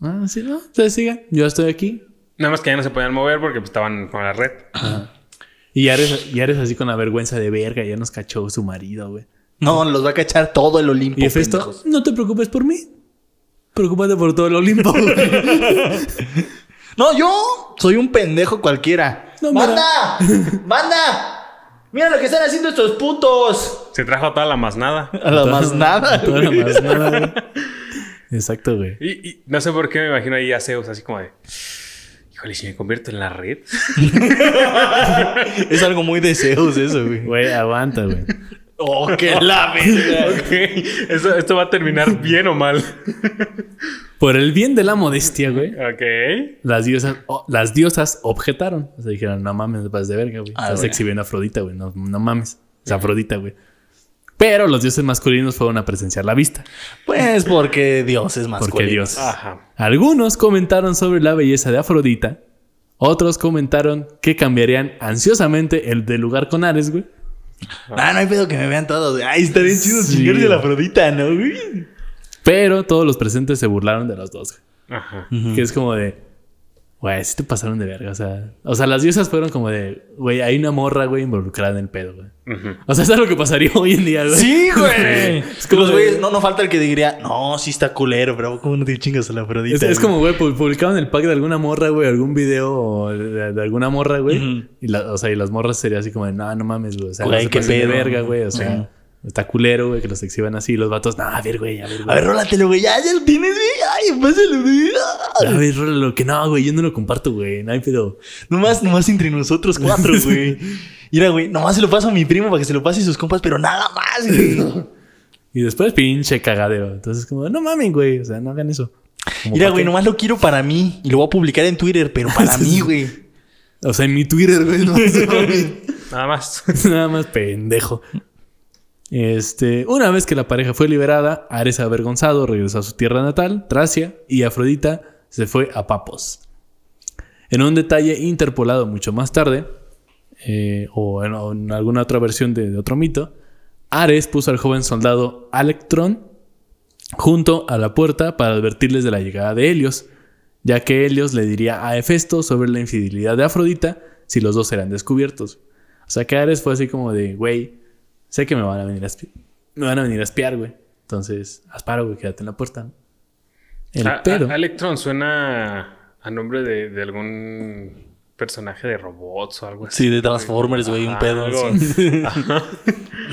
Ah, sí, no. Ustedes sigan. Yo estoy aquí. Nada más que ya no se podían mover porque pues, estaban con la red. Y Ares, y Ares así con la vergüenza de verga, ya nos cachó su marido, güey. No, los va a cachar todo el Olimpo. Y Hefesto, no te preocupes por mí. Preocúpate por todo el Olimpo, güey. No, yo soy un pendejo cualquiera. No, mira. ¡Banda! ¡Banda! ¡Mira lo que están haciendo estos putos! Se trajo toda la más nada. A la más nada. Todo lo más nada, güey. Exacto, güey. Y, y no sé por qué me imagino ahí a Zeus así como de... Híjole, si me convierto en la red. Es algo muy de Zeus eso, güey. Güey, aguanta, güey. Oh, qué la verga. Ok, esto, esto va a terminar bien o mal. Por el bien de la modestia, güey. Ok. Las diosas, oh, las diosas objetaron. O sea, dijeron, no mames, vas de verga, güey. Ah, Estás güey. exhibiendo a Afrodita, güey. No, no mames. Es Afrodita, güey. Pero los dioses masculinos fueron a presenciar la vista. Pues porque Dios es más Porque Dios. Ajá. Algunos comentaron sobre la belleza de Afrodita. Otros comentaron que cambiarían ansiosamente el de lugar con Ares, güey. Ah, no hay pedo que me vean todos. Ay, está bien chido Sí, chingarse la. Afrodita, ¿no, güey? Pero todos los presentes se burlaron de los dos. Ajá. Que es como de, güey, sí te pasaron de verga. O sea, o sea, las diosas fueron como de, güey, hay una morra, güey, involucrada en el pedo, güey. O sea, es algo que pasaría hoy en día, güey. Sí, güey. Es como los de- güeyes, no, no falta el que diría, no, sí está culero, pero ¿cómo no te chingas a la Afrodita? Es, es como, güey, pu- publicaban el pack de alguna morra, güey, algún video de, de alguna morra, güey. Y la- o sea, y las morras sería así como de, no, no mames, güey. O sea, Güey, no se qué pasen de pedo. verga, güey. O sea. Está culero, güey, que los exhiban así. Y los vatos, no, a ver, güey, a ver, A güey. ver, rólatelo, güey. Ya, ya lo tienes, güey. Ay, pásalo, güey. A ver, rólalo, que no, güey, yo no lo comparto, güey. No hay pedo. Nomás, nomás entre nosotros cuatro, güey. Mira, güey, nomás se lo paso a mi primo para que se lo pase a sus compas, pero nada más, güey. Y después, pinche cagadero. Entonces, como, no mames, güey. O sea, no hagan eso. Como, Mira, ¿para güey, nomás lo quiero para mí. Y lo voy a publicar en Twitter, pero para mí, güey. O sea, en mi Twitter, güey. No Nada más. Nada más pendejo. Este, una vez que la pareja fue liberada, Ares avergonzado regresó a su tierra natal, Tracia, y Afrodita se fue a Papos. En un detalle interpolado mucho más tarde, eh, o en, alguna otra versión de, de otro mito, Ares puso al joven soldado Alectrón junto a la puerta para advertirles de la llegada de Helios, ya que Helios le diría a Hefesto sobre la infidelidad de Afrodita si los dos eran descubiertos. O sea que Ares fue así como de, güey, sé que me van a venir a espiar, me van a venir a espiar, güey. Entonces, asparo, güey, quédate en la puerta. ¿no? El A- a- pedo. Electron suena a nombre de, de algún personaje de robots o algo así. Sí, de Transformers, güey, un pedo así. Ajá.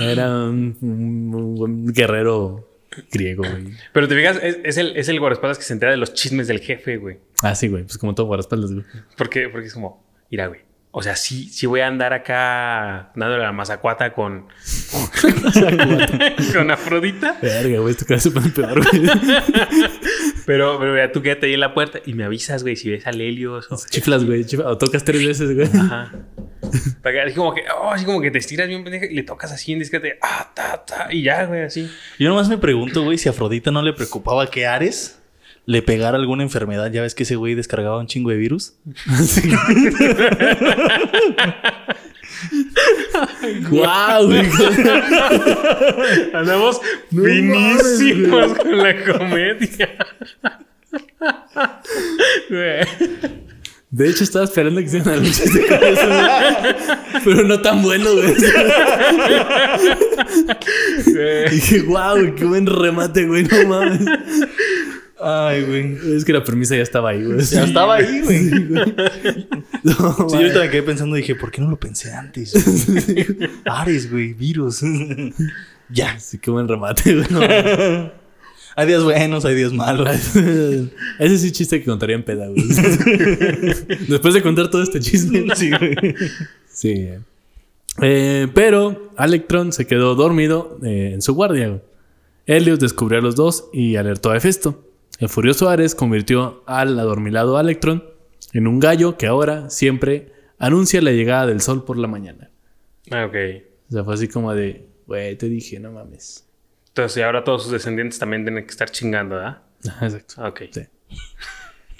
Era un, un- un guerrero griego, güey. Pero te fijas, es, es el, es el guardaespaldas que se entera de los chismes del jefe, güey. Ah, sí, güey, pues como todo guardaespaldas, güey. Porque, porque es como, mira, güey. O sea, sí, sí voy a andar acá dándole la mazacuata con. con Afrodita. Verga, güey, esto queda súper peor, güey. Pero, pero ya tú quédate ahí en la puerta y me avisas, güey, si ves al Helios o. Chiflas, güey, chiflas. O tocas tres veces, güey. Ajá. Para que, así como que, oh, así como que te estiras bien pendeja y le tocas así en discrete, ah, ta, ta, y ya, güey, así. Yo nomás me pregunto, güey, si a Afrodita no le preocupaba que Ares le pegara alguna enfermedad. Ya ves que ese güey descargaba un chingo de virus. ¡Guau, güey! Andamos No finísimos con la comedia. De hecho, estaba esperando que hicieran con eso, güey. Pero no tan bueno, güey. Dije, guau, güey, qué buen remate, güey, no mames. Ay, güey. Es que la premisa ya estaba ahí, güey. Ya estaba ahí, güey. No, Sí, mames. ahorita me quedé pensando y dije, ¿por qué no lo pensé antes? Ares, güey, virus. ya. Sí, qué buen remate, güey. no. Hay días buenos, hay días malos. Ese sí chiste que contaría en peda, güey. Después de contar todo este chisme. Sí, güey. Sí. Eh, pero Electron se quedó dormido eh, en su guardia. Helios descubrió a los dos y alertó a Hefesto. El furioso Ares convirtió al adormilado Electron en un gallo que ahora siempre anuncia la llegada del sol por la mañana. Ah, ok. O sea, fue así como de, güey, te dije, no mames. Entonces, y ahora todos sus descendientes también tienen que estar chingando, ¿verdad? Exacto. Ah, Ok. Sí.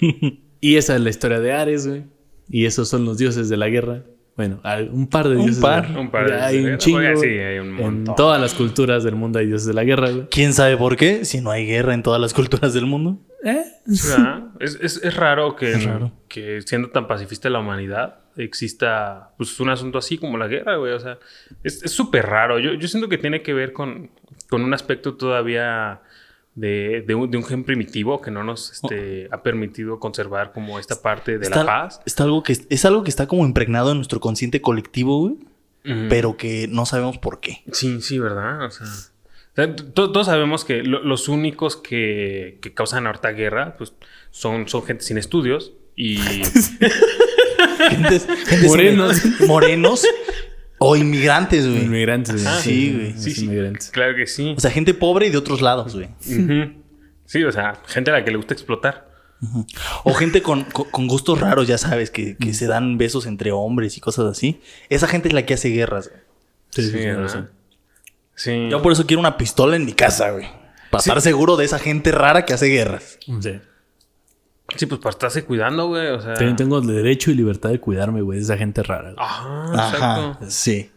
y esa es la historia de Ares, güey. Y esos son los dioses de la guerra. Bueno, hay un par de Un dioses. par. de la- Un par de Hay un chingo. guerra. Sí, hay un en todas las culturas del mundo hay dioses de la guerra, güey. ¿Quién sabe por qué? Si no hay guerra en todas las culturas del mundo. ¿Eh? Es, es, es raro que, raro. que siendo tan pacifista la humanidad exista pues, un asunto así como la guerra, güey. O sea, es es súper raro. Yo, yo siento que tiene que ver con, con un aspecto todavía de, de un, de un gen primitivo que no nos este, ha permitido conservar como esta parte de Está, la paz. está algo que, es algo que está como impregnado en nuestro consciente colectivo, güey. Pero que no sabemos por qué. Sí, sí, ¿verdad? O sea, o sea, t- todos sabemos que lo- los únicos que, que causan ahorita guerra pues, son, son gente sin estudios y... Gentes- gentes Morenos. sin- morenos o inmigrantes, güey. Inmigrantes, güey. Sí, güey. Sí, sí. inmigrantes. claro que sí. O sea, gente pobre y de otros lados, güey. Sí, o sea, gente a la que le gusta explotar. O gente con, con- con gustos raros, ya sabes, que, que se dan besos entre hombres y cosas así. Esa gente es la que hace guerras. güey. Sí, sí, razón. Sí. Yo por eso quiero una pistola en mi casa, güey. Para estar seguro de esa gente rara que hace guerras. Sí. Sí, pues para estarse cuidando, güey. O sea. También tengo el derecho y libertad de cuidarme, güey, de esa gente rara. güey. Ajá, Ajá, exacto. sí.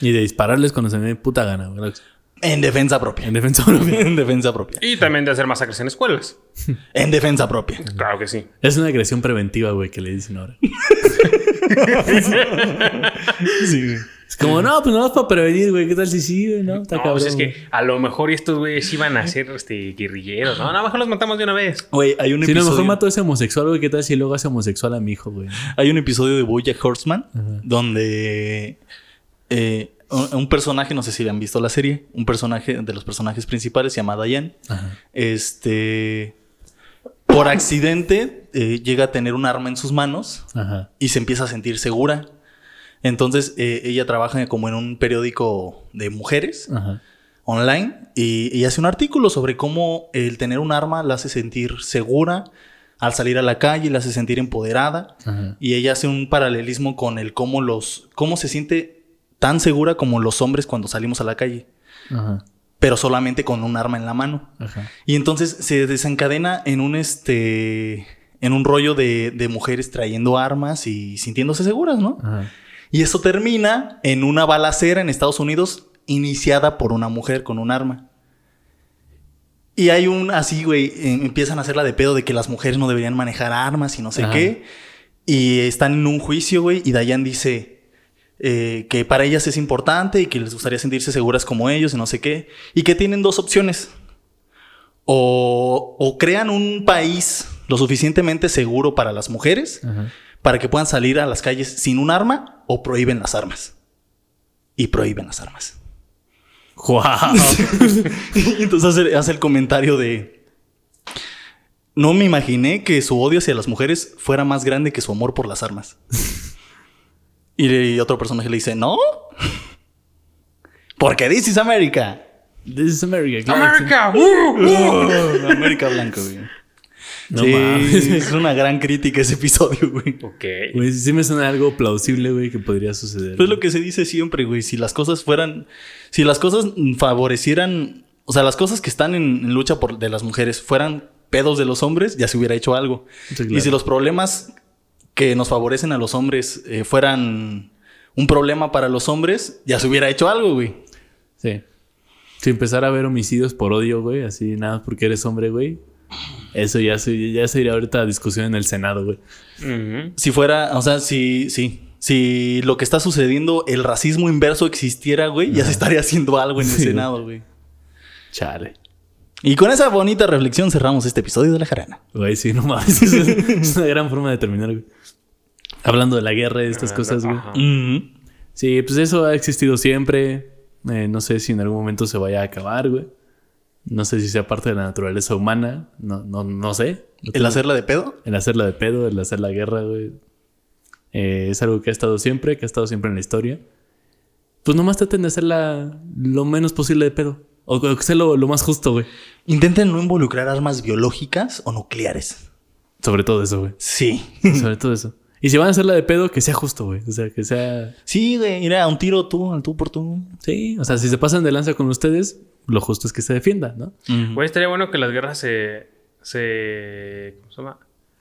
Y de dispararles cuando se me dé puta gana, güey. En defensa propia. En defensa propia. en defensa propia. Y también de hacer masacres en escuelas. En defensa propia. Claro que sí. Es una agresión preventiva, güey, que le dicen ahora. Sí, güey. Como, no, pues no es para prevenir, güey. ¿Qué tal si sí, güey? No, está No, cabrón. pues es güey. que a lo mejor estos güeyes iban a ser este, guerrilleros. No, no, mejor los matamos de una vez. Güey, hay un Si no, episodio... mejor mato a ese homosexual, güey. ¿Qué tal si luego hace homosexual a mi hijo, güey? Hay un episodio de Bojack Horseman donde eh, un un personaje, no sé si han visto la serie, un personaje de los personajes principales se llama Diane. Ajá. Este, por accidente eh, llega a tener un arma en sus manos Ajá. y se empieza a sentir segura. Entonces eh, ella trabaja como en un periódico de mujeres Ajá. online y, y hace un artículo sobre cómo el tener un arma la hace sentir segura al salir a la calle, la hace sentir empoderada. Ajá. Y ella hace un paralelismo con el cómo los cómo se siente tan segura como los hombres cuando salimos a la calle, Ajá. pero solamente con un arma en la mano. Ajá. Y entonces se desencadena en un este en un rollo de, de mujeres trayendo armas y sintiéndose seguras, ¿no? Y eso termina en una balacera en Estados Unidos iniciada por una mujer con un arma. Y hay un así, güey, eh, empiezan a hacerla de pedo de que las mujeres no deberían manejar armas y no sé Ajá. qué. Y están en un juicio, güey, y Dayan dice eh, que para ellas es importante y que les gustaría sentirse seguras como ellos y no sé qué. Y que tienen dos opciones. O, o crean un país lo suficientemente seguro para las mujeres Ajá. Para que puedan salir a las calles sin un arma o prohíben las armas. Y prohíben las armas. ¡Guau! Y entonces hace, hace el comentario de... No me imaginé que su odio hacia las mujeres fuera más grande que su amor por las armas. y, le- y otro personaje le dice, ¿no? Porque this is America. This is America. claro que sí. ¡América! ¡Uh! Blanco, güey. No sí, mames. es una gran crítica ese episodio, güey. Ok. Güey, sí me suena algo plausible, güey, que podría suceder. Pues es lo que se dice siempre, güey. Si las cosas fueran. Si las cosas favorecieran. O sea, las cosas que están en, en lucha por, de las mujeres fueran pedos de los hombres, ya se hubiera hecho algo. Sí, claro. Y si los problemas que nos favorecen a los hombres eh, fueran un problema para los hombres, ya se hubiera hecho algo, güey. Sí. Si empezar a ver homicidios por odio, güey, así nada más porque eres hombre, güey. Eso ya, se, ya sería ahorita discusión en el Senado, güey. Si fuera, o sea, si, sí. Si lo que está sucediendo, el racismo inverso existiera, güey, ya se estaría haciendo algo en el Sí. Senado, güey. Chale. Y con esa bonita reflexión cerramos este episodio de La Jarana. Güey, sí, no mames. es, es una gran forma de terminar, güey. Hablando de la guerra y de estas cosas, güey. Sí, pues eso ha existido siempre. Eh, no sé si en algún momento se vaya a acabar, güey. No sé si sea parte de la naturaleza humana. No, no, no sé. No ¿El hacerla de pedo? El hacerla de pedo, el hacer la guerra, güey. Eh, es algo que ha estado siempre, que ha estado siempre en la historia. Pues nomás traten de hacerla lo menos posible de pedo. O o que sea lo, lo más justo, güey. Intenten no involucrar armas biológicas o nucleares. Sobre todo eso, güey. Sí. Sobre todo eso. Y si van a hacerla de pedo, que sea justo, güey. O sea, que sea... Sí, güey. Mira, un tiro tú, al tú por tú. Sí, o sea, si se pasan de lanza con ustedes, lo justo es que se defienda, ¿no? Güey, estaría bueno que las guerras se. se ¿Cómo se llama?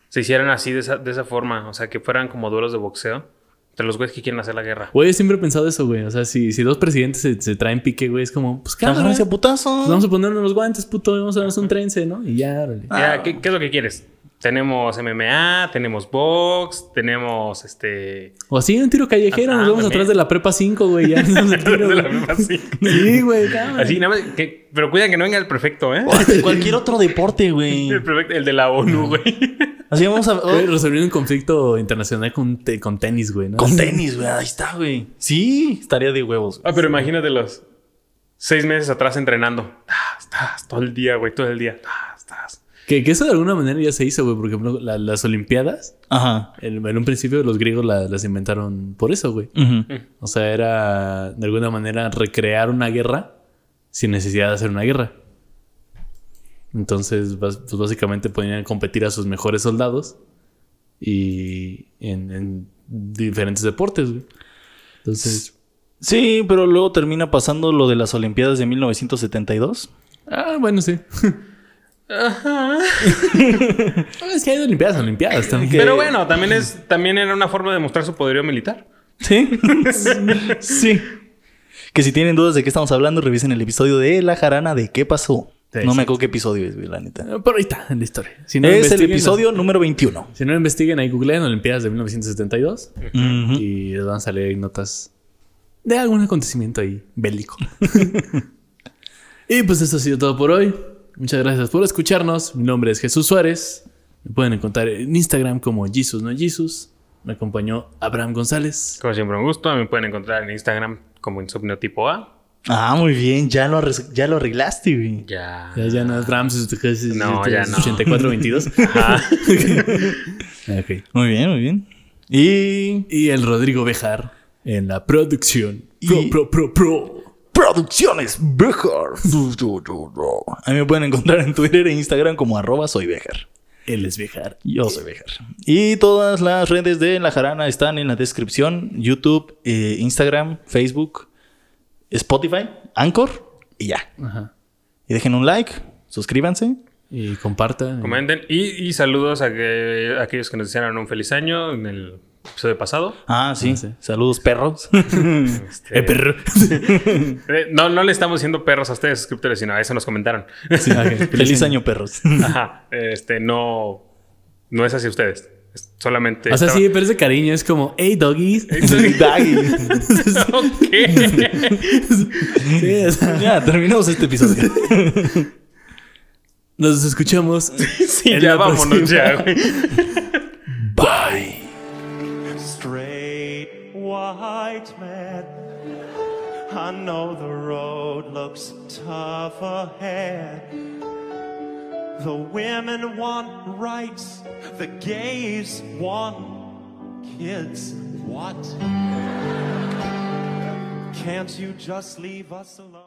Se hicieran así, de esa, de esa forma. O sea, que fueran como duelos de boxeo. Entre los güeyes que quieren hacer la guerra. Güey, yo siempre he pensado eso, güey. O sea, si, si dos presidentes se, se traen pique, güey, es como, pues cámara. Putazo. Pues vamos a ponernos los guantes, puto. Vamos a darnos un trense, ¿no? Y ya, órale. ¿qué, qué es lo que quieres? Tenemos MMA, tenemos box, tenemos este. O así, un tiro callejero. Ah, nos vemos también. atrás de la prepa 5, güey. Ya nos el tiro, de la güey. misma así. Sí, güey. cámara. Así, nada más. que- pero cuidan que no venga el prefecto, ¿eh? Cualquier otro deporte, güey. El, prefecto, el de la ONU, güey. Así vamos a. Güey, oh, resolviendo un conflicto internacional con, te- con tenis, güey. ¿no? con tenis, güey. Ahí está, güey. Sí, estaría de huevos. Ah, pero imagínate los seis meses atrás entrenando. Tas, tas, todo el día, güey, todo el día. Tas, tas. Que, que eso de alguna manera ya se hizo, güey. Por ejemplo, la- las Olimpiadas, Ajá. en, en un principio los griegos la- las inventaron por eso, güey. Ujú. O sea, era de alguna manera recrear una guerra sin necesidad de hacer una guerra. Entonces, pues básicamente ponían a competir a sus mejores soldados y en, en diferentes deportes, güey. Entonces, Sí, pero luego termina pasando lo de las Olimpiadas de 1972. ah, bueno, sí. Ah, es que hay olimpiadas, olimpiadas también. Pero bueno, también es, también era una forma de mostrar su poderío militar. Sí. sí. Que si tienen dudas de qué estamos hablando, revisen el episodio de La Jarana de qué pasó. Sí, no sí. me acuerdo qué episodio es, la neta. Pero ahí está, en la historia. Si no es el episodio número 21. Si no lo investiguen, ahí googleen Olimpiadas de 1972 Ujú. y les van a salir ahí notas de algún acontecimiento ahí bélico. y pues eso ha sido todo por hoy. Muchas gracias por escucharnos. Mi nombre es Jesús Suárez. Me pueden encontrar en Instagram como Jesus no Jesus. Me acompañó Abraham González. Como siempre, un gusto. Me pueden encontrar en Instagram como insomnio tipo A. Ah, muy bien. Ya lo, ya lo arreglaste, güey. Ya. Ya, ya no es Abraham No, ya no. 8422. Ajá. ok. Muy bien, muy bien. Y Y el Rodrigo Bejar en la producción. Pro, Y- pro, pro, pro. Producciones Bejar. A mí me pueden encontrar en Twitter e Instagram como arroba soy Bejar. Él es Bejar. Yo soy Bejar. Y todas las redes de La Jarana están en la descripción. YouTube, eh, Instagram, Facebook, Spotify, Anchor y ya. Ajá. Y dejen un like, suscríbanse. Y comparta. Comenten. Y, y saludos a, que, a aquellos que nos desearon un feliz año en el episodio pasado. Ah, sí. Ah, sí. Saludos, perros. Este, Eh, perro. no, no le estamos diciendo perros a ustedes, suscriptores, sino a eso nos comentaron. Sí. Feliz año, perros. Ajá. Este, no, no es hacia ustedes. Es solamente. O sea, estaba- sí, pero es de cariño. Es como, hey, doggies. Daggy. Ok. Sí, o sea, ya, terminamos este episodio. nos escuchamos. Sí, ya vámonos próxima. ya, güey. White man. I know the road looks tough ahead. The women want rights, the gays want kids. What? Can't you just leave us alone?